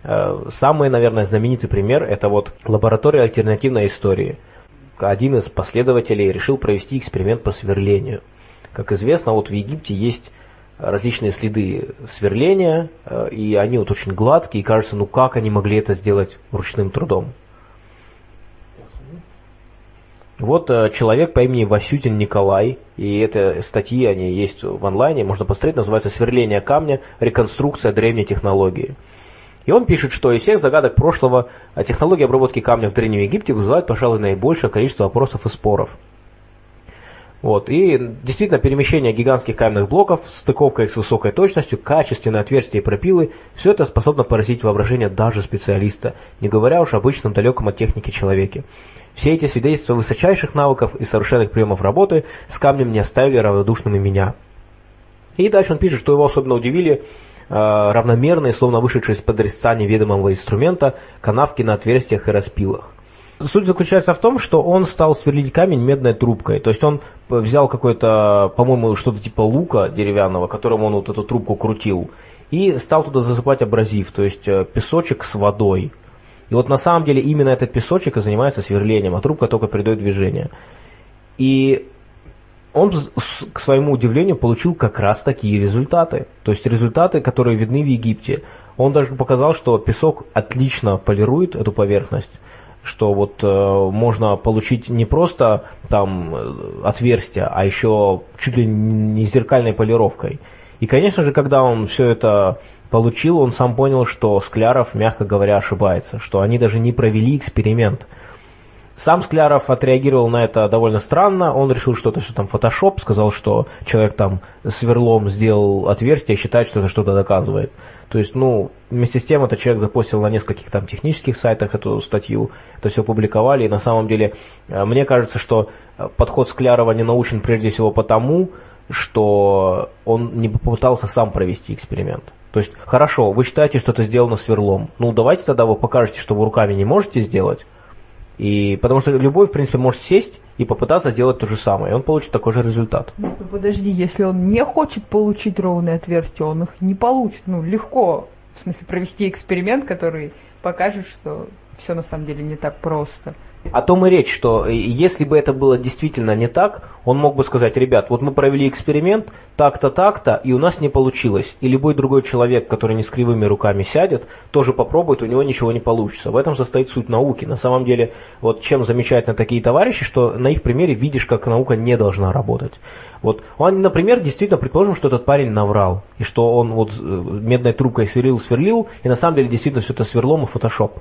A: Э, самый, наверное, знаменитый пример – это вот лаборатория альтернативной истории. Один из последователей решил провести эксперимент по сверлению. Как известно, вот в Египте есть различные следы сверления, э, и они вот очень гладкие, и кажется, ну как они могли это сделать ручным трудом. Вот э, человек по имени Васютин Николай, и это статьи, они есть в онлайне, можно посмотреть, называется «Сверление камня. Реконструкция древней технологии». И он пишет, что из всех загадок прошлого э, технология обработки камня в Древнем Египте вызывает, пожалуй, наибольшее количество вопросов и споров. Вот. И действительно, перемещение гигантских каменных блоков, стыковка их с высокой точностью, качественные отверстия и пропилы, все это способно поразить воображение даже специалиста, не говоря уж обычном далеком от техники человеке. Все эти свидетельства высочайших навыков и совершенных приемов работы с камнем не оставили равнодушными меня. И дальше он пишет, что его особенно удивили э, равномерные, словно вышедшие из-под резца неведомого инструмента, канавки на отверстиях и распилах. Суть заключается в том, что он стал сверлить камень медной трубкой. То есть он взял какой-то, по-моему, что-то типа лука деревянного, которым он вот эту трубку крутил, и стал туда засыпать абразив, то есть э, песочек с водой. И вот на самом деле именно этот песочек и занимается сверлением, а трубка только передает движение. И он, к своему удивлению, получил как раз такие результаты. То есть результаты, которые видны в Египте. Он даже показал, что песок отлично полирует эту поверхность, что вот э, можно получить не просто там э, отверстие, а еще чуть ли не зеркальной полировкой. И, конечно же, когда он все это получил, он сам понял, что Скляров, мягко говоря, ошибается, что они даже не провели эксперимент. Сам Скляров отреагировал на это довольно странно, он решил, что это все там фотошоп, сказал, что человек там сверлом сделал отверстие считает, что это что-то доказывает. То есть, ну, вместе с тем этот человек запостил на нескольких там технических сайтах эту статью, это все публиковали, и на самом деле, э, мне кажется, что э, подход Склярова не научен прежде всего потому, что он не попытался сам провести эксперимент. То есть, хорошо, вы считаете, что это сделано сверлом. Ну, давайте тогда вы покажете, что вы руками не можете сделать. И потому что любой, в принципе, может сесть и попытаться сделать то же самое, и он получит такой же результат.
D: Ну, подожди, если он не хочет получить ровные отверстия, он их не получит. Ну, легко, в смысле, провести эксперимент, который покажет, что все на самом деле не так просто.
A: О том и речь, что если бы это было действительно не так, он мог бы сказать, ребят, вот мы провели эксперимент, так-то, так-то, и у нас не получилось. И любой другой человек, который не с кривыми руками сядет, тоже попробует, у него ничего не получится. В этом состоит суть науки. На самом деле, вот чем замечательно такие товарищи, что на их примере видишь, как наука не должна работать. Вот он, например, действительно предположим, что этот парень наврал, и что он вот э, медной трубкой сверлил, сверлил, и на самом деле действительно все это сверлом и фотошоп.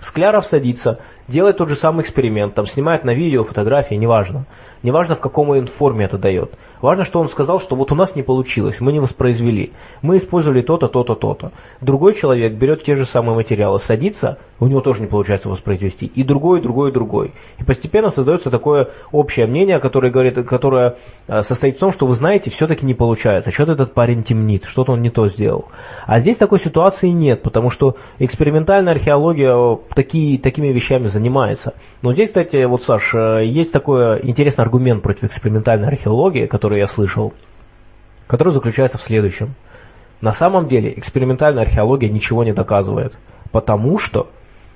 A: Скляров садится, делает тот же самый эксперимент, там снимает на видео, фотографии, неважно. Неважно, в каком он форме это дает. Важно, что он сказал, что вот у нас не получилось, мы не воспроизвели. Мы использовали то-то, то-то, то-то. Другой человек берет те же самые материалы, садится, у него тоже не получается воспроизвести. И другой, другой, другой. И постепенно создается такое общее мнение, которое, говорит, которое э, состоит в том, что вы знаете, все-таки не получается. Что-то этот парень темнит, что-то он не то сделал. А здесь такой ситуации нет, потому что экспериментальная археология э, такие, такими вещами занимается. Но здесь, кстати, вот, Саш, э, есть такой интересный аргумент против экспериментальной археологии, который я слышал, который заключается в следующем. На самом деле экспериментальная археология ничего не доказывает, потому что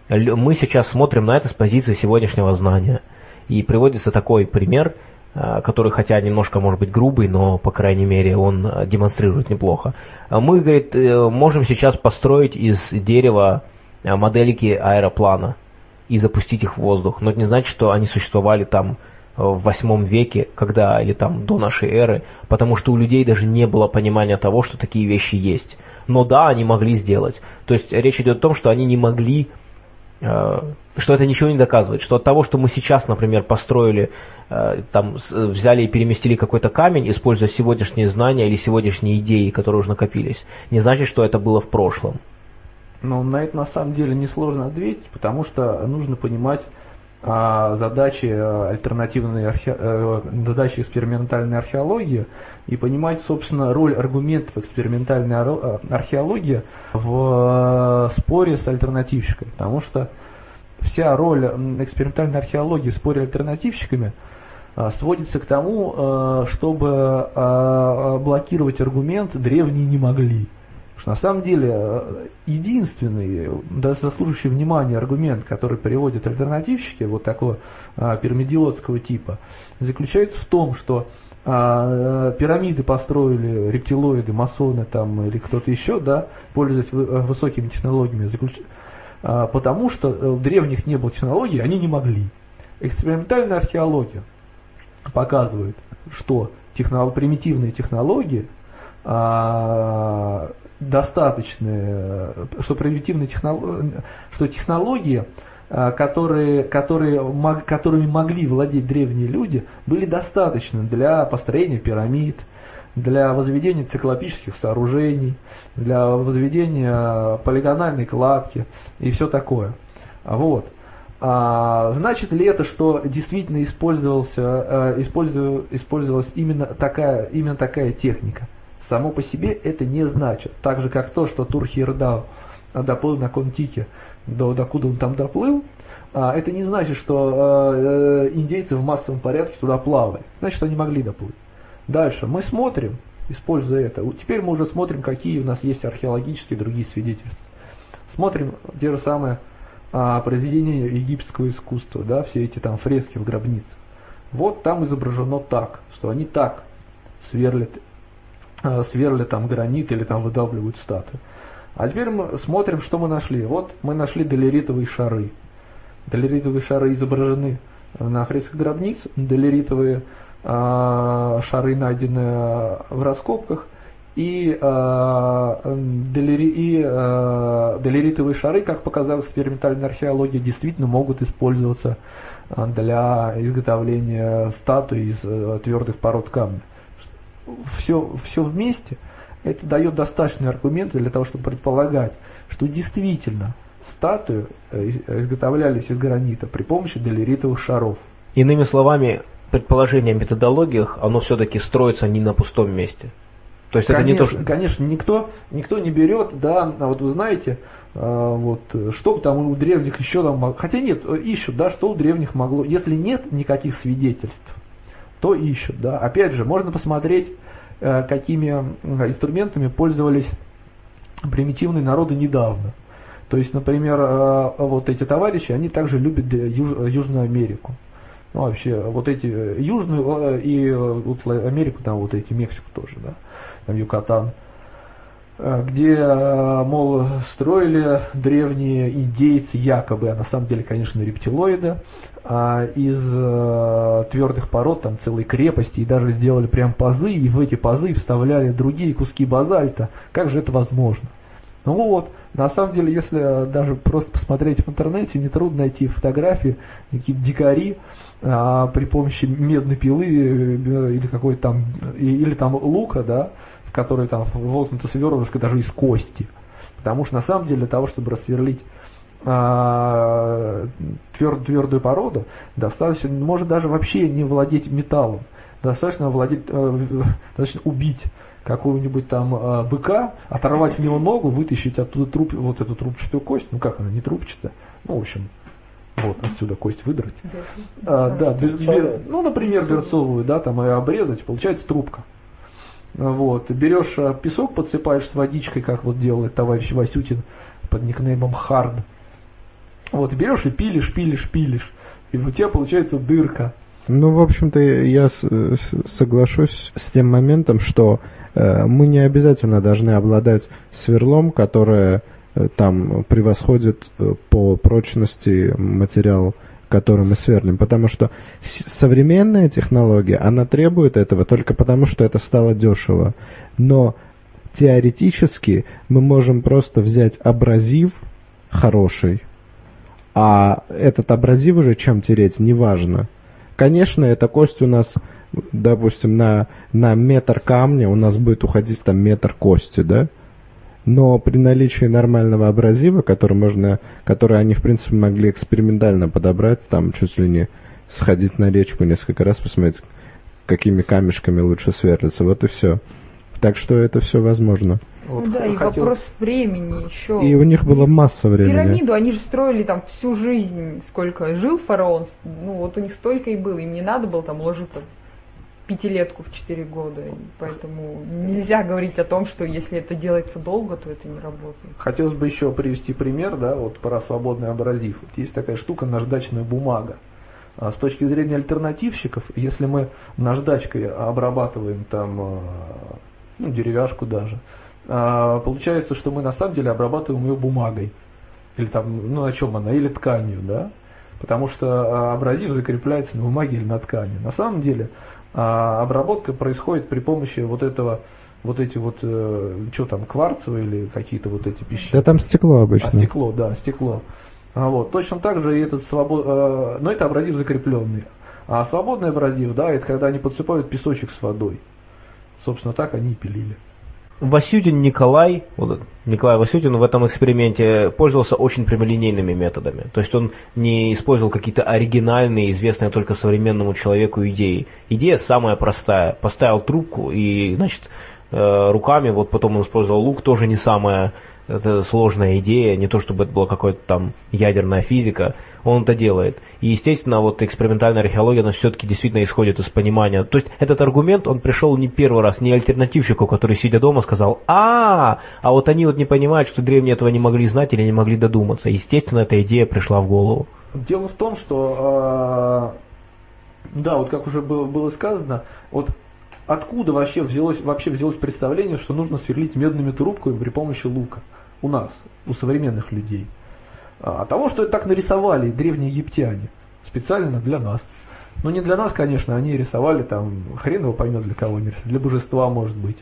A: мы сейчас смотрим на это с позиции сегодняшнего знания. И приводится такой пример, э, который хотя немножко может быть грубый, но по крайней мере он э, демонстрирует неплохо. Мы, говорит, можем сейчас построить из дерева модельки аэроплана и запустить их в воздух. Но это не значит, что они существовали там э, в восьмом веке, когда, или там до нашей эры, потому что у людей даже не было понимания того, что такие вещи есть. Но да, они могли сделать. То есть речь идет о том, что они не могли, э, что это ничего не доказывает, что от того, что мы сейчас, например, построили, э, там, взяли и переместили какой-то камень, используя сегодняшние знания или сегодняшние идеи, которые уже накопились, не значит, что это было в прошлом.
E: Но на это на самом деле несложно ответить, потому что нужно понимать задачи а, альтернативной архе... а, задачи экспериментальной археологии и понимать, собственно, роль аргументов экспериментальной археологии в споре с альтернативщикой. Потому что вся роль экспериментальной археологии в споре альтернативщиками а, сводится к тому, а, чтобы блокировать аргумент «древние не могли». Что на самом деле единственный, даже заслуживающий внимания аргумент, который приводят альтернативщики, вот такого пирамидиотского типа, заключается в том, что а, пирамиды построили рептилоиды, масоны там или кто-то еще, да, пользуясь высокими технологиями, заключ... а, потому что у древних не было технологий, они не могли. Экспериментальная археология показывает, что технол... примитивные технологии а, достаточные, что примитивные технологии, что технологии Э, которые, которые, которыми могли владеть древние люди, были достаточны для построения пирамид, для возведения циклопических сооружений, для возведения полигональной кладки и все такое. Вот. А, значит ли это, что действительно использовался, э, использовалась именно такая, именно такая техника? Само по себе это не значит. Так же, как то, что Турхирдау доплыл на Контике до, докуда он там доплыл, а, это не значит, что а, э, индейцы в массовом порядке туда плавали. Значит, они могли доплыть. Дальше. Мы смотрим, используя это. Теперь мы уже смотрим, какие у нас есть археологические другие свидетельства. Смотрим те же самые а, произведения египетского искусства, да, все эти там фрески в гробницах. Вот там изображено так, что они так сверлят, а, сверлят там гранит или там выдавливают статую. А теперь мы смотрим, что мы нашли. Вот мы нашли долеритовые шары. Долеритовые шары изображены на фресках гробниц. Долеритовые э, шары найдены в раскопках. И, э, долери, и э, долеритовые шары, как показала экспериментальная археология, действительно могут использоваться для изготовления статуй из твердых пород камня. Все, все вместе – это дает достаточные аргументы для того, чтобы предполагать, что действительно статуи э, изготовлялись из гранита при помощи долеритовых шаров.
A: Иными словами, предположение о методологиях, оно все-таки строится не на пустом месте.
E: То есть конечно, это не то, что... Конечно, никто, никто не берет, да, а вот вы знаете, а, вот, что там у древних еще там, хотя нет, ищут, да, что у древних могло, если нет никаких свидетельств, то ищут, да. Опять же, можно посмотреть Э, какими инструментами пользовались примитивные народы недавно. То есть, например, э, вот эти товарищи, они также любят Южную Америку. Ну, вообще, вот эти э, Южную и вот Америку, там вот эти Мексику тоже, да, там Юкатан. Э, где, э, мол, строили древние индейцы якобы, а на самом деле, конечно, рептилоиды, а из э, твердых пород, там целые крепости, и даже делали прям пазы, и в эти пазы вставляли другие куски базальта. Как же это возможно? Ну вот, на самом деле, если даже просто посмотреть в интернете, нетрудно найти фотографии, какие-то дикари а, при помощи медной пилы или какой-то там, или там лука, да, который там воткнута свернушка даже из кости. Потому что на самом деле для того, чтобы рассверлить а, твер, твердую породу, достаточно, может даже вообще не владеть металлом. Достаточно владеть, э, достаточно убить какого-нибудь там э, быка, оторвать в него ногу, вытащить оттуда труп, вот эту трубчатую кость, ну как она, не трубчатая, ну в общем, вот отсюда кость выдрать. А, да, без, без, ну например берцовую, да, там ее обрезать, получается трубка. Вот. Берешь а, песок, подсыпаешь с водичкой, как вот делает товарищ Васютин под никнеймом Хард. Вот, берешь и пилишь, пилишь, пилишь. И у тебя получается дырка.
B: Ну, в общем-то, я соглашусь с тем моментом, что э, мы не обязательно должны обладать сверлом, которое э, там превосходит э, по прочности материал который мы сверлим, потому что современная технология, она требует этого только потому, что это стало дешево. Но теоретически мы можем просто взять абразив хороший, а этот абразив уже чем тереть, неважно. Конечно, эта кость у нас, допустим, на, на метр камня у нас будет уходить там метр кости, да? Но при наличии нормального абразива, который можно, который они в принципе могли экспериментально подобрать, там чуть ли не сходить на речку несколько раз, посмотреть, какими камешками лучше сверлиться, вот и все. Так что это все возможно.
D: Вот да, и хотел... вопрос времени еще.
B: И у них было масса времени.
D: Пирамиду они же строили там всю жизнь, сколько жил фараон, ну вот у них столько и было, им не надо было там ложиться пятилетку в четыре года, поэтому нельзя говорить о том, что если это делается долго, то это не работает.
E: Хотелось бы еще привести пример, да, вот про свободный абразив. Есть такая штука наждачная бумага. А с точки зрения альтернативщиков, если мы наждачкой обрабатываем там а, ну, деревяшку даже, а, получается, что мы на самом деле обрабатываем ее бумагой. Или там, ну на чем она, или тканью, да? Потому что абразив закрепляется на бумаге или на ткани. На самом деле обработка происходит при помощи вот этого вот эти вот, э, что там, кварцевые или какие-то вот эти пищи.
B: Да там стекло обычно. А,
E: стекло, да, стекло. А вот. Точно так же и этот свобод... Э, но это абразив закрепленный. А свободный абразив, да, это когда они подсыпают песочек с водой. Собственно, так они и пилили.
A: Васютин Николай, вот Николай Васютин в этом эксперименте пользовался очень прямолинейными методами. То есть он не использовал какие-то оригинальные, известные только современному человеку идеи. Идея самая простая. Поставил трубку и, значит, э, руками, вот потом он использовал лук, тоже не самая это сложная идея, не то чтобы это была какая-то там ядерная физика, он это делает. И, естественно, вот экспериментальная археология, она все-таки действительно исходит из понимания. То есть этот аргумент, он пришел не первый раз, не альтернативщику, который, сидя дома, сказал, а, а вот они вот не понимают, что древние этого не могли знать или не могли додуматься. Естественно, эта идея пришла в голову.
E: Дело в том, что, э, да, вот как уже было, было сказано, вот откуда вообще взялось, вообще взялось представление, что нужно сверлить медными трубками при помощи лука у нас, у современных людей. А, от того, что это так нарисовали древние египтяне, специально для нас. Ну не для нас, конечно, они рисовали там, хрен его поймет для кого они рисовали, для божества может быть.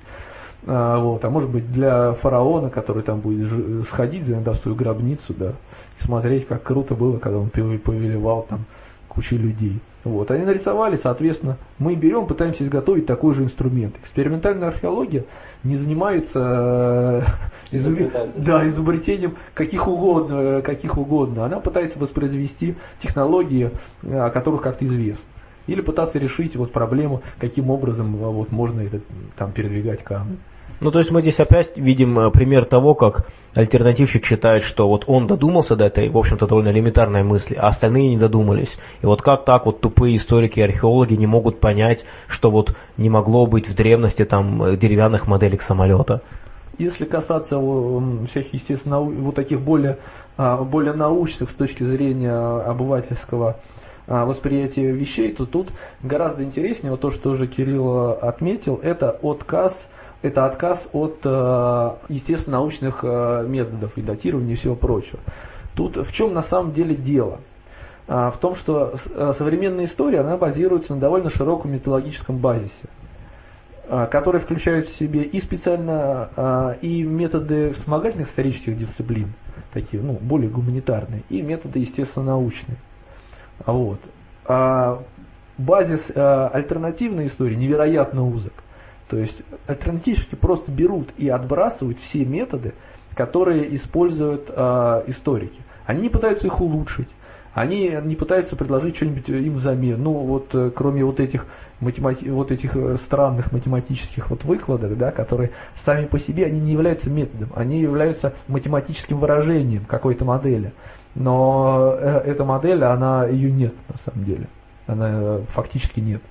E: А, вот, а может быть для фараона, который там будет сходить иногда в свою гробницу, да, и смотреть, как круто было, когда он повелевал там кучей людей. Вот, они нарисовали, соответственно, мы берем, пытаемся изготовить такой же инструмент. Экспериментальная археология не занимается э, изуб... да, изобретением каких угодно, э, каких угодно. Она пытается воспроизвести технологии, э, о которых как-то известно. Или пытаться решить вот проблему, каким образом вот, можно это, там, передвигать камни.
A: Ну, то есть мы здесь опять видим э, пример того, как альтернативщик считает, что вот он додумался до этой, в общем-то, довольно элементарной мысли, а остальные не додумались. И вот как так вот тупые историки и археологи не могут понять, что вот не могло быть в древности там э, деревянных моделек самолета?
E: Если касаться всяких, естественно, вот таких более, а, более научных с точки зрения обывательского а, восприятия вещей, то тут гораздо интереснее, вот то, что уже Кирилл отметил, это отказ это отказ от, э, естественно, научных э, методов и датирования и всего прочего. Тут в чем на самом деле дело? А, в том, что э, современная история, она базируется на довольно широком методологическом базисе, а, который включает в себе и специально а, и методы вспомогательных исторических дисциплин, такие, ну, более гуманитарные, и методы, естественно, научные. Вот. Базис альтернативной истории невероятно узок. То есть альтернативщики просто берут и отбрасывают все методы, которые используют э, историки. Они не пытаются их улучшить, они не пытаются предложить что-нибудь им взамен. Ну вот э, кроме вот этих, математи- вот этих э, странных математических вот выкладок, да, которые сами по себе они не являются методом, они являются математическим выражением какой-то модели. Но э, эта модель, она ее нет на самом деле. Она фактически нет.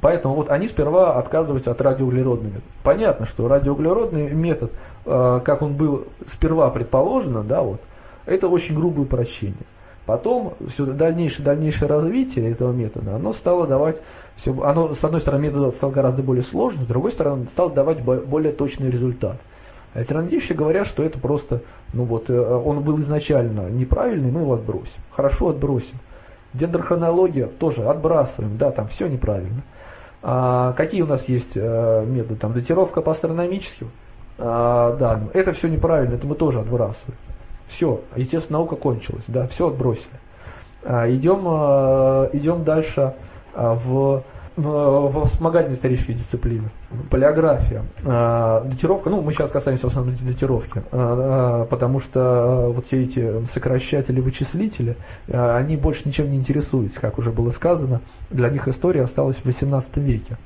E: Поэтому вот они сперва отказываются от радиоуглеродного. Понятно, что радиоуглеродный метод, э, как он был сперва предположено, да, вот, это очень грубое упрощение. Потом все дальнейшее, дальнейшее развитие этого метода, оно стало давать, все, оно, с одной стороны, метод стал гораздо более сложным, с другой стороны, стал давать более точный результат. Альтернативщики говорят, что это просто, ну вот, э, он был изначально неправильный, мы его отбросим. Хорошо, отбросим. Дендрохронология тоже отбрасываем, да, там все неправильно. А, какие у нас есть а, методы? Там датировка по астрономическим а, данным. Это все неправильно, это мы тоже отбрасываем. Все, естественно, наука кончилась, да, все отбросили. А, идем, а, идем дальше а, в в вспомогательной исторической дисциплины. Полиография. А, датировка, ну мы сейчас касаемся в основном датировки, а, а, потому что вот все эти сокращатели, вычислители, они больше ничем не интересуются, как уже было сказано. Для них история осталась в 18 веке.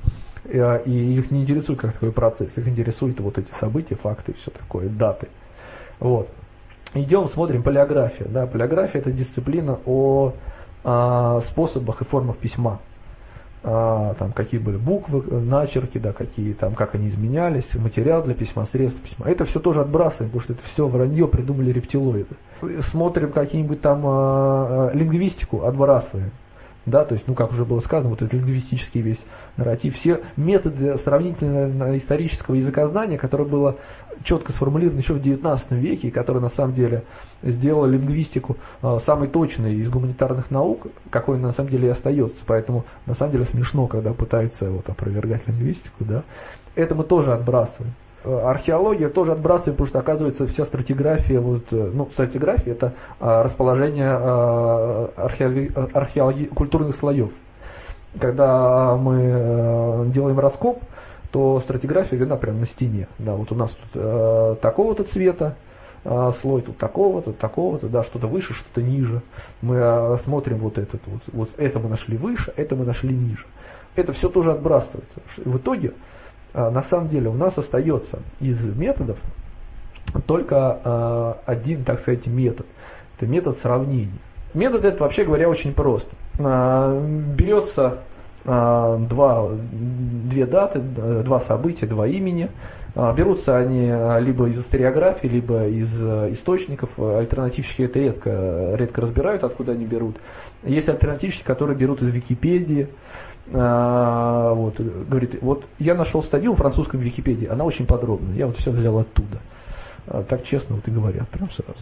E: И их не интересует как такой процесс, их интересуют вот эти события, факты все такое, даты. Вот. Идем, смотрим полиография. Да, полиография это дисциплина о а, способах и формах письма. А, там какие были буквы, начерки, да, какие там, как они изменялись, материал для письма, средства письма. Это все тоже отбрасываем, потому что это все вранье придумали рептилоиды. Смотрим какие-нибудь там а, а, лингвистику, отбрасываем да, то есть, ну, как уже было сказано, вот этот лингвистический весь нарратив, все методы сравнительно исторического языкознания, которое было четко сформулировано еще в XIX веке, и которое на самом деле сделало лингвистику э, самой точной из гуманитарных наук, какой на самом деле и остается. Поэтому на самом деле смешно, когда пытаются вот, опровергать лингвистику, да. Это мы тоже отбрасываем. Э, археология тоже отбрасываем, потому что оказывается вся стратиграфия, вот, э, ну, стратиграфия это а, расположение а, археологи, археологи, культурных слоев. Когда мы делаем раскоп, то стратиграфия видна прямо на стене. Да, вот у нас тут э, такого-то цвета, э, слой тут такого-то, такого-то, да, что-то выше, что-то ниже. Мы э, смотрим вот этот, вот, вот это мы нашли выше, это мы нашли ниже. Это все тоже отбрасывается. В итоге на самом деле у нас остается из методов только а, один, так сказать, метод. Это метод сравнения. Метод этот, вообще говоря, очень прост. А, берется два, две даты, два события, два имени. Берутся они либо из историографии, либо из источников. Альтернативщики это редко, редко разбирают, откуда они берут. Есть альтернативщики, которые берут из Википедии, а, вот, говорит, вот я нашел статью в французском Википедии, она очень подробная, я вот все взял оттуда. А, так честно вот и говорят, прям сразу.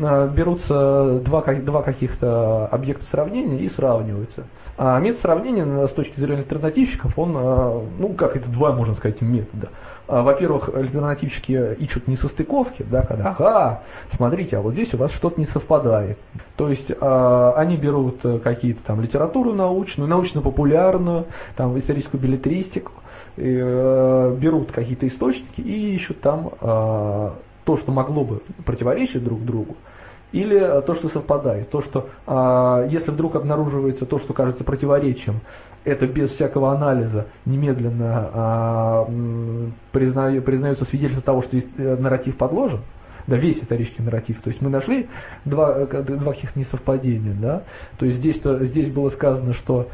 E: А, берутся два, два каких-то объекта сравнения и сравниваются. А метод сравнения с точки зрения альтернативщиков, он, ну как это два, можно сказать, метода. А, во-первых, альтернативщики ищут несостыковки, да, когда, ага, смотрите, а вот здесь у вас что-то не совпадает. То есть э, они берут э, какие-то там литературу научную, научно-популярную, там историческую билетристику, э, берут какие-то источники и ищут там э, то, что могло бы противоречить друг другу, или то, что совпадает. То, что э, если вдруг обнаруживается то, что кажется противоречием это без всякого анализа немедленно а, признаю, признается свидетельство того, что э, нарратив подложен, да, весь исторический нарратив. То есть мы нашли два, э, два каких-то несовпадения, да. То есть здесь, -то, здесь было сказано, что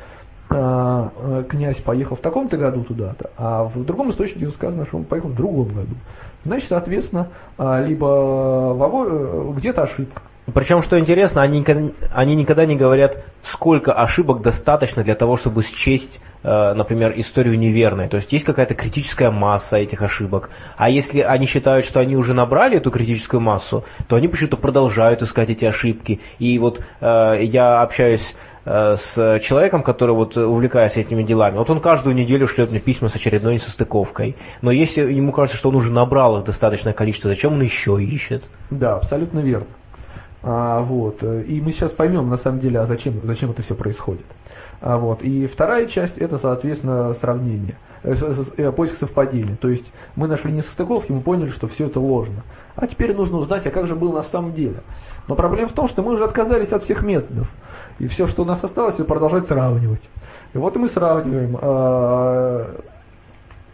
E: а, э, князь поехал в таком-то году туда-то, а в другом источнике сказано, что он поехал в другом году. Значит, соответственно, а, либо где-то ошибка,
A: причем, что интересно, они, они никогда не говорят, сколько ошибок достаточно для того, чтобы счесть, э, например, историю неверной. То есть есть какая-то критическая масса этих ошибок. А если они считают, что они уже набрали эту критическую массу, то они почему-то продолжают искать эти ошибки. И вот э, я общаюсь э, с человеком, который вот увлекается этими делами. Вот он каждую неделю шлет мне письма с очередной несостыковкой. Но если ему кажется, что он уже набрал их достаточное количество, зачем он еще ищет?
E: Да, абсолютно верно. А, вот. И мы сейчас поймем, на самом деле, а зачем, зачем это все происходит. А, вот. И вторая часть, это, соответственно, сравнение, э, э, поиск совпадений. То есть мы нашли несостыковки, мы поняли, что все это ложно. А теперь нужно узнать, а как же было на самом деле. Но проблема в том, что мы уже отказались от всех методов. И все, что у нас осталось, это продолжать сравнивать. И вот мы сравниваем. А,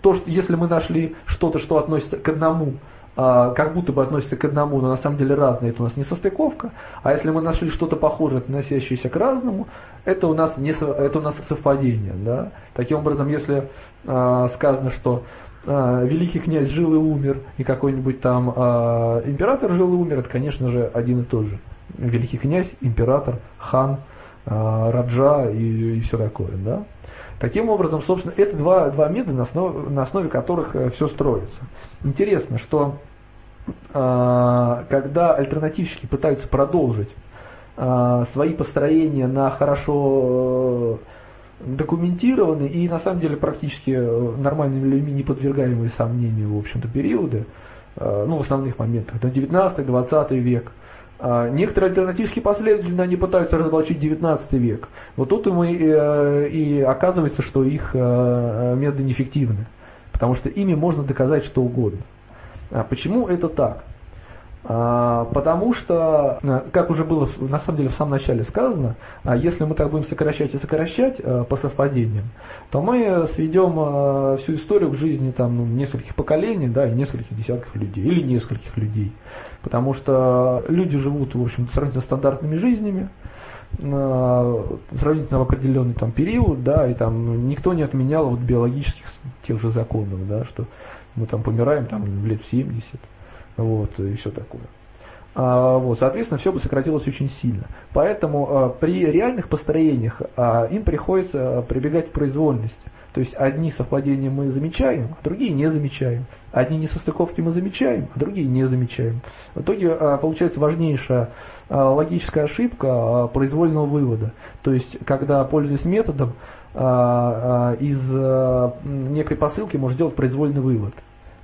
E: то, что если мы нашли что-то, что относится к одному как будто бы относятся к одному, но на самом деле разные, это у нас не состыковка. А если мы нашли что-то похожее, относящееся к разному, это у нас, не, это у нас совпадение. Да? Таким образом, если а, сказано, что а, великий князь жил и умер, и какой-нибудь там а, император жил и умер, это, конечно же, один и тот же. Великий князь, император, хан, а, раджа и, и все такое. Да? Таким образом, собственно, это два, два метода, на основе, на основе которых э, все строится. Интересно, что э, когда альтернативщики пытаются продолжить э, свои построения на хорошо документированные и на самом деле практически нормальными людьми не подвергаемые сомнению, в общем-то, периоды, ну, в основных моментах, это 19-20 век – некоторые альтернативские последователи, они пытаются разоблачить 19 век. Вот тут и, мы, э, и оказывается, что их э, методы неэффективны. Потому что ими можно доказать что угодно. А почему это так? А, потому что, э, как уже было на самом деле в самом начале сказано, а если мы так будем сокращать и сокращать э, по совпадениям, то мы сведем э, всю историю к жизни там, ну, нескольких поколений да, и нескольких десятков людей, или нескольких людей. Потому что люди живут, в общем сравнительно стандартными жизнями, сравнительно в определенный там период, да, и там никто не отменял вот биологических тех же законов, да, что мы там помираем там лет в 70, вот, и все такое. А, вот, соответственно, все бы сократилось очень сильно. Поэтому а, при реальных построениях а, им приходится прибегать к произвольности. То есть одни совпадения мы замечаем, а другие не замечаем. Одни несостыковки мы замечаем, а другие не замечаем. В итоге получается важнейшая логическая ошибка произвольного вывода. То есть, когда, пользуясь методом, из некой посылки можно сделать произвольный вывод.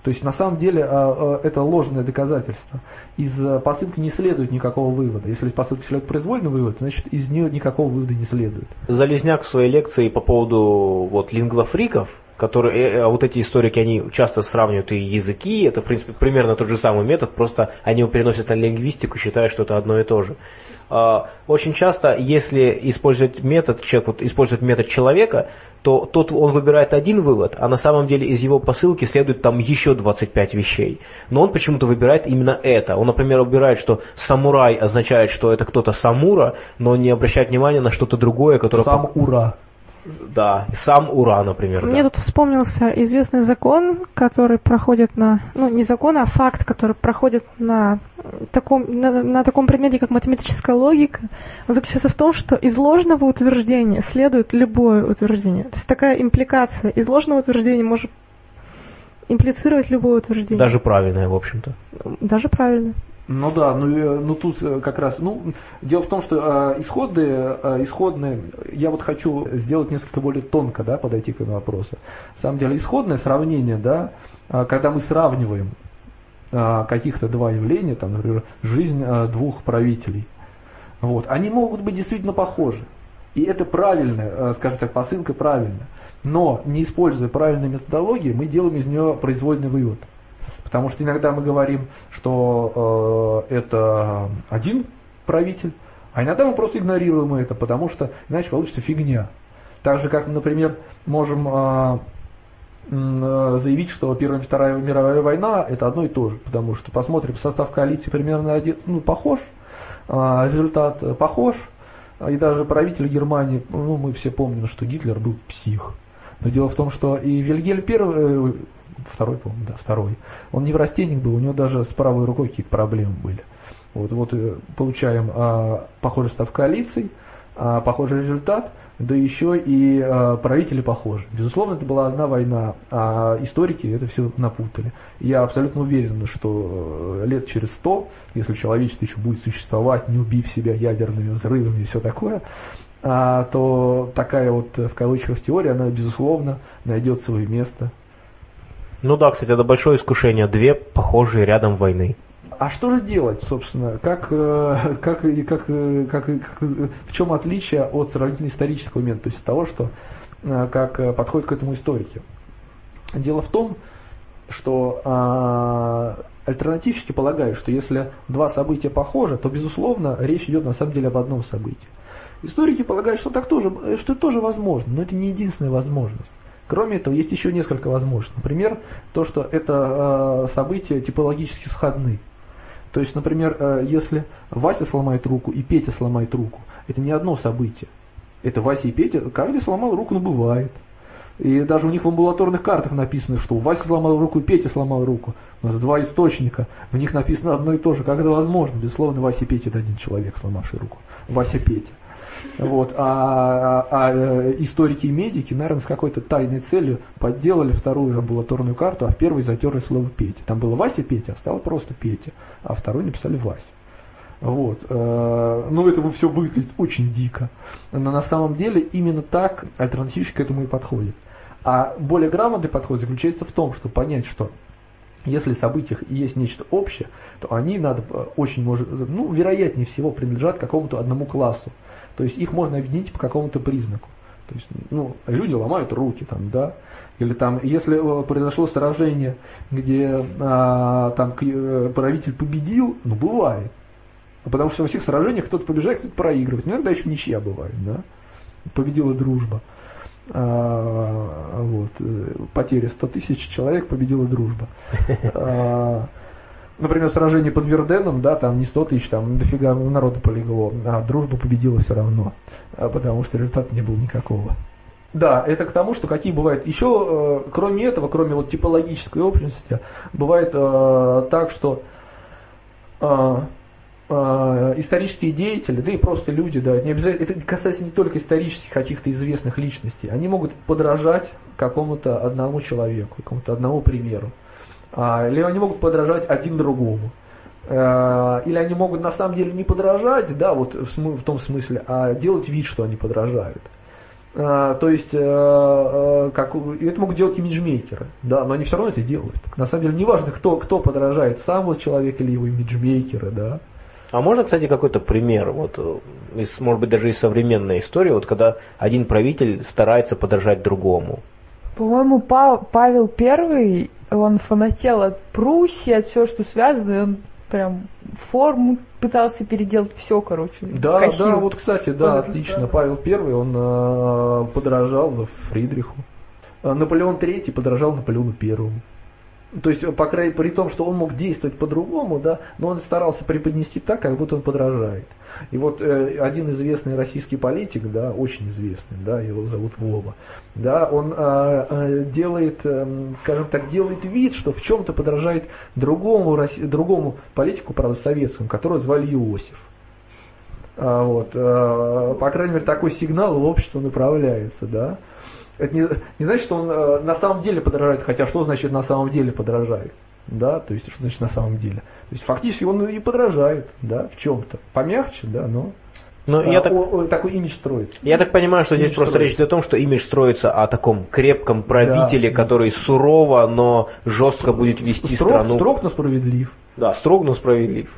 E: То есть на самом деле а, а, это ложное доказательство. Из а, посылки не следует никакого вывода. Если из посылки следует произвольный вывод, значит из нее никакого вывода не следует.
A: Залезняк в своей лекции по поводу вот, лингвофриков, которые, э, вот эти историки, они часто сравнивают и языки, это в принципе примерно тот же самый метод, просто они его переносят на лингвистику, считая, что это одно и то же. А, очень часто, если использовать метод, человек вот, использует метод человека, то тот он выбирает один вывод, а на самом деле из его посылки следует там еще 25 вещей. Но он почему-то выбирает именно это. Он, например, выбирает, что самурай означает, что это кто-то самура, но не обращает внимания на что-то другое, которое...
E: Сам ура.
A: Да, сам Ура, например.
C: Мне
A: да.
C: тут вспомнился известный закон, который проходит на, ну не закон, а факт, который проходит на таком, на, на таком предмете, как математическая логика. Он заключается в том, что из ложного утверждения следует любое утверждение. То есть такая импликация. Из ложного утверждения может имплицировать любое утверждение.
A: Даже правильное, в общем-то.
C: Даже правильно.
E: Ну да, ну, э, ну тут э, как раз, ну, дело в том, что э, исходные, э, исходные, я вот хочу сделать несколько более тонко, да, подойти к этому вопросу. На самом деле, исходное сравнение, да, э, когда мы сравниваем э, каких-то два явления, там, например, жизнь э, двух правителей, вот, они могут быть действительно похожи. И это правильная, э, скажем так, посылка правильная. Но не используя правильной методологии, мы делаем из нее произвольный вывод. Потому что иногда мы говорим, что э, это один правитель, а иногда мы просто игнорируем это, потому что иначе получится фигня. Так же, как, например, можем э, э, заявить, что Первая и Вторая мировая война это одно и то же, потому что посмотрим, состав коалиции примерно один, ну, похож, э, результат похож, и даже правитель Германии, ну, мы все помним, что Гитлер был псих. Но дело в том, что и Вильгельм I, второй, по-моему, да, второй. Он не неврастенник был, у него даже с правой рукой какие-то проблемы были. Вот, вот э, получаем а, похожий состав коалиций, а, похожий результат, да еще и а, правители похожи. Безусловно, это была одна война, а историки это все напутали. Я абсолютно уверен, что э, лет через сто, если человечество еще будет существовать, не убив себя ядерными взрывами и все такое, а, то такая вот в кавычках теория, она безусловно найдет свое место
A: ну да, кстати, это большое искушение. Две похожие рядом войны.
E: А что же делать, собственно? Как, э, как, как, как, как, в чем отличие от сравнительно исторического момента, то есть того, что э, как подходит к этому историки? Дело в том, что а, альтернативщики полагают, что если два события похожи, то, безусловно, речь идет на самом деле об одном событии. Историки полагают, что так тоже, что это тоже возможно, но это не единственная возможность. Кроме этого, есть еще несколько возможностей. Например, то, что это э, события типологически сходны. То есть, например, э, если Вася сломает руку и Петя сломает руку, это не одно событие. Это Вася и Петя, каждый сломал руку, но бывает. И даже у них в амбулаторных картах написано, что Вася сломал руку и Петя сломал руку. У нас два источника, в них написано одно и то же. Как это возможно? Безусловно, Вася и Петя это один человек, сломавший руку. Вася Петя. Вот. А, а, а э, историки и медики, наверное, с какой-то тайной целью подделали вторую амбулаторную карту, а в первой затерли слово Петя. Там было Вася Петя, а стало просто Петя, а второй написали Вася. Вот. Э, ну, это все выглядит очень дико. Но на самом деле именно так альтернативщик к этому и подходит. А более грамотный подход заключается в том, чтобы понять, что если в событиях есть нечто общее, то они надо э, очень может, ну, вероятнее всего принадлежат какому-то одному классу. То есть их можно объединить по какому-то признаку. То есть, ну, люди ломают руки там, да. Или там, если э, произошло сражение, где а, там э, правитель победил, ну бывает. Потому что во всех сражениях кто-то побеждает, кто-то проигрывает. Ну, иногда еще ничья бывает, да. Победила дружба. А, вот, э, потеря 100 тысяч человек, победила дружба. А, например, сражение под Верденом, да, там не 100 тысяч, там дофига народа полегло, а дружба победила все равно, а, потому что результата не было никакого. Да, это к тому, что какие бывают. Еще, э, кроме этого, кроме вот типологической общности, бывает э, так, что э, э, исторические деятели, да и просто люди, да, не обязательно, это касается не только исторических каких-то известных личностей, они могут подражать какому-то одному человеку, какому-то одному примеру. А, или они могут подражать один другому. Э, или они могут на самом деле не подражать, да, вот в, том смысле, а делать вид, что они подражают. А, то есть, э, э, как, это могут делать имиджмейкеры, да, но они все равно это делают. На самом деле, неважно, кто, кто подражает, сам вот человек или его имиджмейкеры, да.
A: А можно, кстати, какой-то пример, вот, из, может быть, даже из современной истории, вот когда один правитель старается подражать другому?
D: По-моему, Павел Первый, он фанател от Пруссии, от всего, что связано, и он прям форму пытался переделать все, короче.
E: Да, косил. да, вот, кстати, да, он отлично. Павел Первый, он э, подражал Фридриху. А Наполеон Третий подражал Наполеону Первому. То есть, по крайней при том, что он мог действовать по-другому, да, но он старался преподнести так, как будто он подражает. И вот э, один известный российский политик, да, очень известный, да, его зовут Вова, да, он э, делает, э, скажем так, делает вид, что в чем-то подражает другому, другому политику, правда, советскому, которого звали Иосиф. А, вот, э, по крайней мере, такой сигнал в общество направляется, да. Это не, не значит, что он э, на самом деле подражает, хотя что значит на самом деле подражает? Да, то есть что значит на самом деле? То есть фактически он и подражает, да, в чем-то. Помягче, да, но
A: но а, я так,
E: о, о, такой имидж строится.
A: Я так понимаю, что имидж здесь просто строится. речь идет о том, что имидж строится о таком крепком правителе, да, который сурово, но жестко будет вести
E: строг,
A: страну.
E: Строг, но справедлив.
A: Да, строг, но справедлив.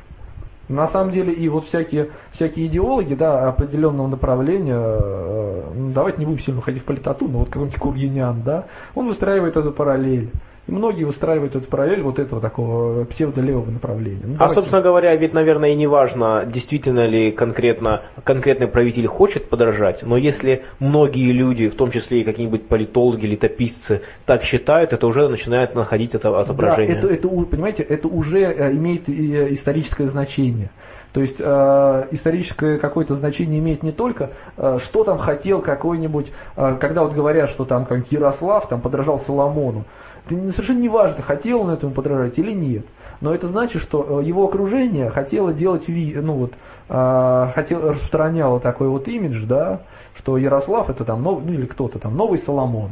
E: На самом деле и вот всякие, всякие идеологи да, определенного направления, э, ну, давайте не будем сильно уходить в политоту, но вот какой-нибудь Кургинян, да, он выстраивает эту параллель. И многие выстраивают эту параллель вот этого такого псевдолевого направления. Ну,
A: а, собственно говоря, ведь, наверное, и не важно, действительно ли конкретно, конкретный правитель хочет подражать, но если многие люди, в том числе и какие-нибудь политологи, летописцы, так считают, это уже начинает находить это отображение.
E: Да, это, это, понимаете, это уже э, имеет э, историческое значение. То есть э, историческое какое-то значение имеет не только, э, что там хотел какой-нибудь, э, когда вот говорят, что там как Ярослав там подражал Соломону. Это совершенно не важно, хотел он этому подражать или нет. Но это значит, что э, его окружение хотело делать, ну вот, э, хотел, распространяло такой вот имидж, да, что Ярослав это там, нов, ну или кто-то там, новый Соломон.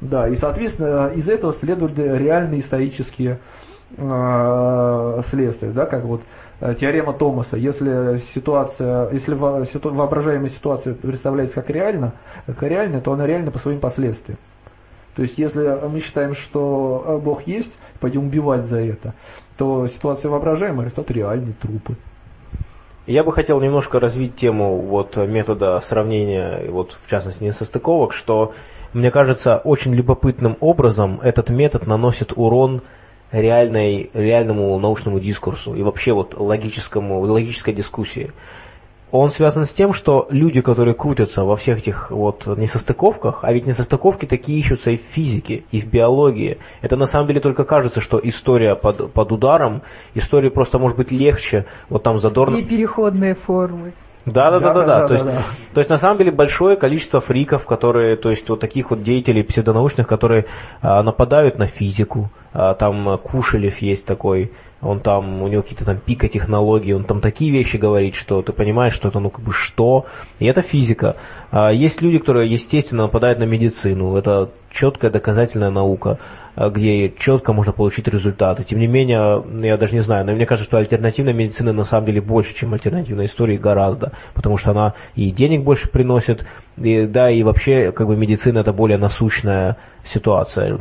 E: Да, и, соответственно, из этого следуют реальные исторические э, следствия, да, как вот э, теорема Томаса. Если ситуация, если воображаемая ситуация представляется как реально, как реально, то она реальна по своим последствиям. То есть, если мы считаем, что э, Бог есть, пойдем убивать за это, то ситуация воображаемая, это реальные трупы.
A: Я бы хотел немножко развить тему вот метода сравнения, вот в частности несостыковок, что мне кажется очень любопытным образом этот метод наносит урон реальной, реальному научному дискурсу и вообще вот логическому, логической дискуссии он связан с тем, что люди, которые крутятся во всех этих вот несостыковках, а ведь несостыковки такие ищутся и в физике, и в биологии. Это на самом деле только кажется, что история под, под ударом, история просто может быть легче, вот там задорно...
D: И переходные формы.
A: Да, да, да, да, да. То, есть, то есть на самом деле большое количество фриков, которые, то есть вот таких вот деятелей псевдонаучных, которые а, нападают на физику. А, там Кушелев есть такой, он там, у него какие-то там пикотехнологии, он там такие вещи говорит, что ты понимаешь, что это ну как бы что, и это физика. А есть люди, которые, естественно, нападают на медицину, это четкая доказательная наука, где четко можно получить результаты. Тем не менее, я даже не знаю, но мне кажется, что альтернативная медицина на самом деле больше, чем альтернативная история, гораздо, потому что она и денег больше приносит, И, да, и вообще, как бы медицина это более насущная ситуация.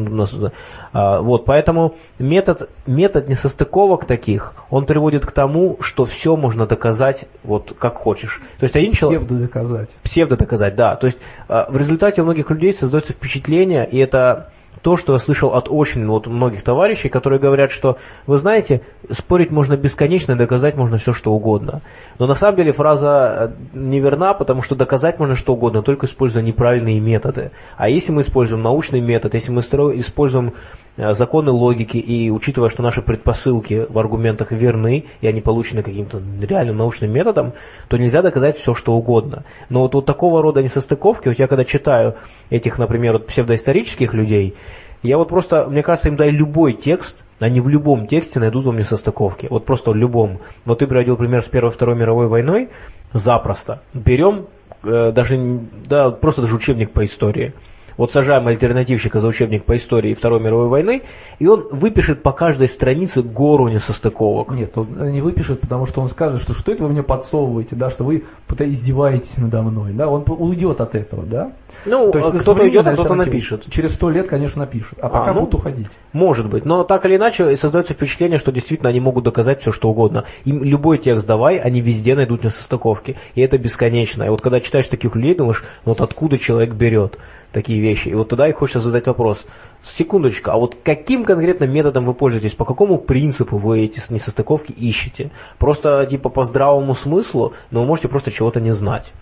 A: А, вот, поэтому метод, метод несостыковок таких, он приводит к тому, что все можно доказать вот как хочешь. То есть один человек...
E: Псевдо доказать.
A: Псевдо доказать, да. То есть а, в результате у многих людей создается впечатление, и это то, что я слышал от очень вот, многих товарищей, которые говорят, что, вы знаете, спорить можно бесконечно, доказать можно все, что угодно. Но на самом деле фраза э, неверна, потому что доказать можно что угодно, только используя неправильные методы. А если мы используем научный метод, если мы используем Э, законы логики и учитывая, что наши предпосылки в аргументах верны, и они получены каким-то реальным научным методом, то нельзя доказать все, что угодно. Но вот, вот такого рода несостыковки, вот я когда читаю этих, например, вот псевдоисторических людей, я вот просто, мне кажется, им дай любой текст, они в любом тексте найдут вам несостыковки. Вот просто в любом. Вот ты приводил пример с Первой Второй мировой войной, запросто. Берем э, даже, да, просто даже учебник по истории – вот сажаем альтернативщика за учебник по истории Второй мировой войны, и он выпишет по каждой странице гору несостыковок.
E: Нет, он не выпишет, потому что он скажет, что что это вы мне подсовываете, да, что вы издеваетесь надо мной, да, он уйдет от этого, да.
A: Ну, То есть, кто-то уйдет, а кто-то напишет.
E: Через сто лет, конечно, напишут, а пока а, ну, будут уходить.
A: Может быть, но так или иначе создается впечатление, что действительно они могут доказать все, что угодно. Им любой текст давай, они везде найдут несостыковки, и это бесконечно. И вот когда читаешь таких людей, думаешь, вот откуда человек берет такие вещи. И вот тогда и хочется задать вопрос. Секундочку, а вот каким конкретно методом вы пользуетесь, по какому принципу вы эти несостыковки ищете? Просто типа по здравому смыслу, но вы можете просто чего-то не знать.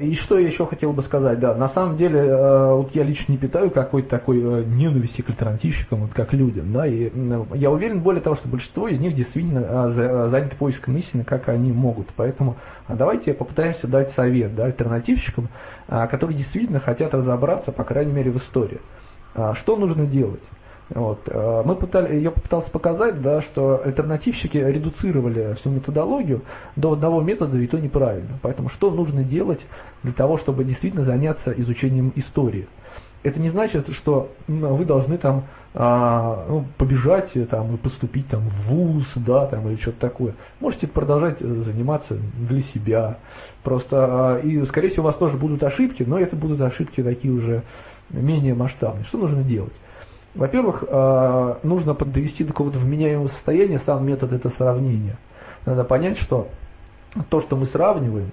E: И что я еще хотел бы сказать, да, на самом деле, э, вот я лично не питаю какой-то такой э, ненависти к альтернативщикам, вот как людям, да, и я уверен, более того, что большинство из них действительно э, заняты поиском истины, как они могут, поэтому давайте попытаемся дать совет, да, альтернативщикам, которые действительно хотят разобраться, по крайней мере, в истории. Что нужно делать? Вот. Э, мы пытали, я попытался показать, да, что альтернативщики редуцировали всю методологию до одного метода, и то неправильно. Поэтому что нужно делать для того, чтобы действительно заняться изучением истории? Это не значит, что вы должны там а, ну, побежать там, и поступить там, в ВУЗ, да, там, или что-то такое. Можете продолжать э, заниматься для себя. Просто, а, и, скорее всего, у вас тоже будут ошибки, но это будут ошибки такие уже менее масштабные. Что нужно делать? Во-первых, э, нужно довести до какого-то вменяемого состояния сам метод это сравнения. Надо понять, что то, что мы сравниваем,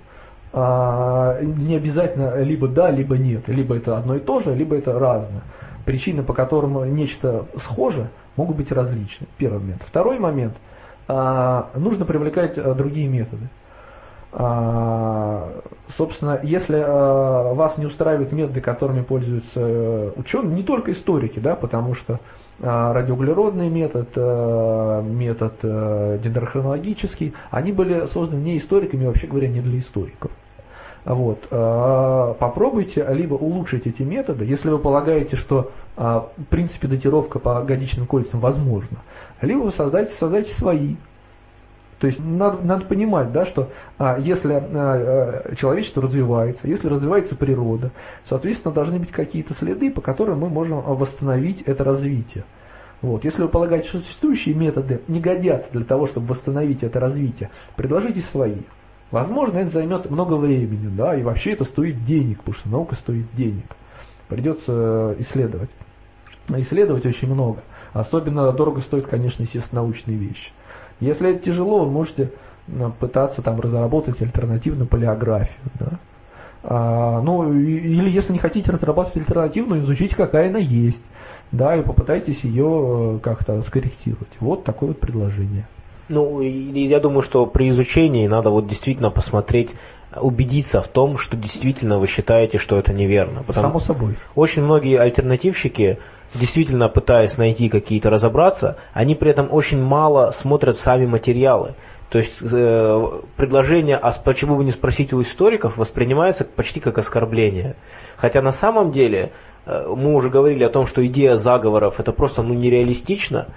E: э, не обязательно либо да, либо нет. Либо это одно и то же, либо это разное. Причины, по которым нечто схоже, могут быть различны. Первый момент. Второй момент. Э, нужно привлекать другие методы. А, собственно, если а, вас не устраивают методы, которыми пользуются э, ученые, не только историки, да, потому что а, радиоуглеродный метод, метод дендрохронологический, они были созданы не историками, вообще говоря, не для историков. Вот. Попробуйте либо улучшить эти методы, если вы полагаете, что в принципе датировка по годичным кольцам возможна, либо вы создайте, создайте свои, то есть надо, надо понимать, да, что а, если а, человечество развивается, если развивается природа, соответственно, должны быть какие-то следы, по которым мы можем восстановить это развитие. Вот. Если вы полагаете, что существующие методы не годятся для того, чтобы восстановить это развитие, предложите свои. Возможно, это займет много времени, да, и вообще это стоит денег, потому что наука стоит денег. Придется исследовать. Исследовать очень много. Особенно дорого стоит, конечно, естественно, научные вещи. Если это тяжело, вы можете ну, пытаться там разработать альтернативную палеографию. Да? А, ну, или если не хотите разрабатывать альтернативную, изучите, какая она есть. Да, и попытайтесь ее э, как-то скорректировать. Вот такое вот предложение.
A: Ну, я думаю, что при изучении надо вот действительно посмотреть, убедиться в том, что действительно вы считаете, что это неверно.
E: Потому Само собой.
A: Очень многие альтернативщики, действительно пытаясь найти какие-то разобраться, они при этом очень мало смотрят сами материалы. То есть э, предложение, а почему вы не спросите у историков, воспринимается почти как оскорбление. Хотя на самом деле э, мы уже говорили о том, что идея заговоров это просто ну, нереалистично.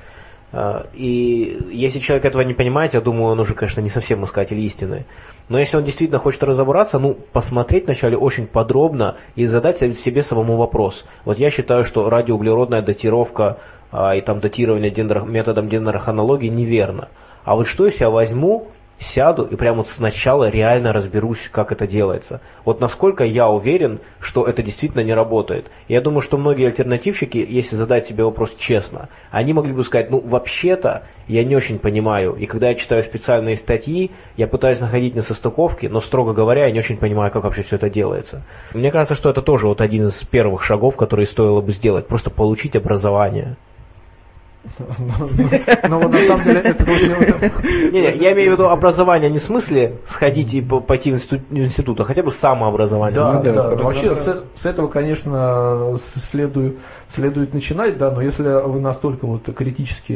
A: Э, и если человек этого не понимает, я думаю, он уже, конечно, не совсем искатель истины. Но если он действительно хочет разобраться, ну, посмотреть вначале очень подробно и задать себе самому вопрос. Вот я считаю, что радиоуглеродная датировка а, и там датирование дендро, методом дендрохронологии неверно. А вот что если я возьму сяду и прямо сначала реально разберусь, как это делается. Вот насколько я уверен, что это действительно не работает. Я думаю, что многие альтернативщики, если задать себе вопрос честно, они могли бы сказать, ну вообще-то я не очень понимаю. И когда я читаю специальные статьи, я пытаюсь находить несостыковки, но, строго говоря, я не очень понимаю, как вообще все это делается. Мне кажется, что это тоже вот один из первых шагов, которые стоило бы сделать. Просто получить образование.
E: Но вот на самом деле это.
A: Не, я имею в виду образование не в смысле сходить и пойти в институт, а хотя бы самообразование.
E: Да, да, вообще с этого, конечно, следует, начинать, да, но если вы настолько вот критически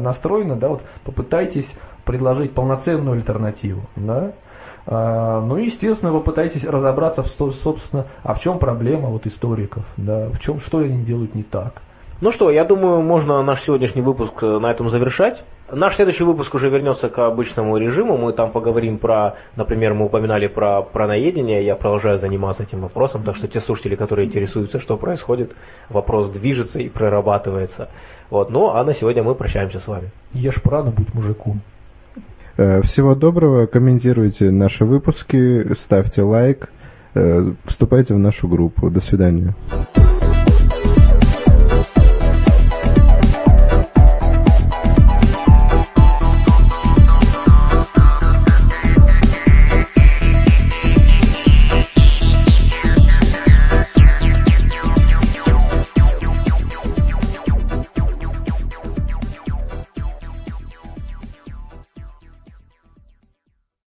E: настроены, да, вот попытайтесь предложить полноценную альтернативу, да, а, ну и, естественно, вы пытаетесь разобраться, в, собственно, а в чем проблема вот историков, да, в чем, что они делают не так.
A: Ну что, я думаю, можно наш сегодняшний выпуск э, на этом завершать. Наш следующий выпуск уже вернется к обычному режиму. Мы там поговорим про, например, мы упоминали про, про наедение. Я продолжаю заниматься этим вопросом. Так что те слушатели, которые интересуются, что происходит, вопрос движется и прорабатывается. Вот. Ну, а на сегодня мы прощаемся с вами.
E: Ешь прано, будь мужиком.
B: Э, всего доброго. Комментируйте наши выпуски, ставьте лайк, э, вступайте в нашу группу. До свидания.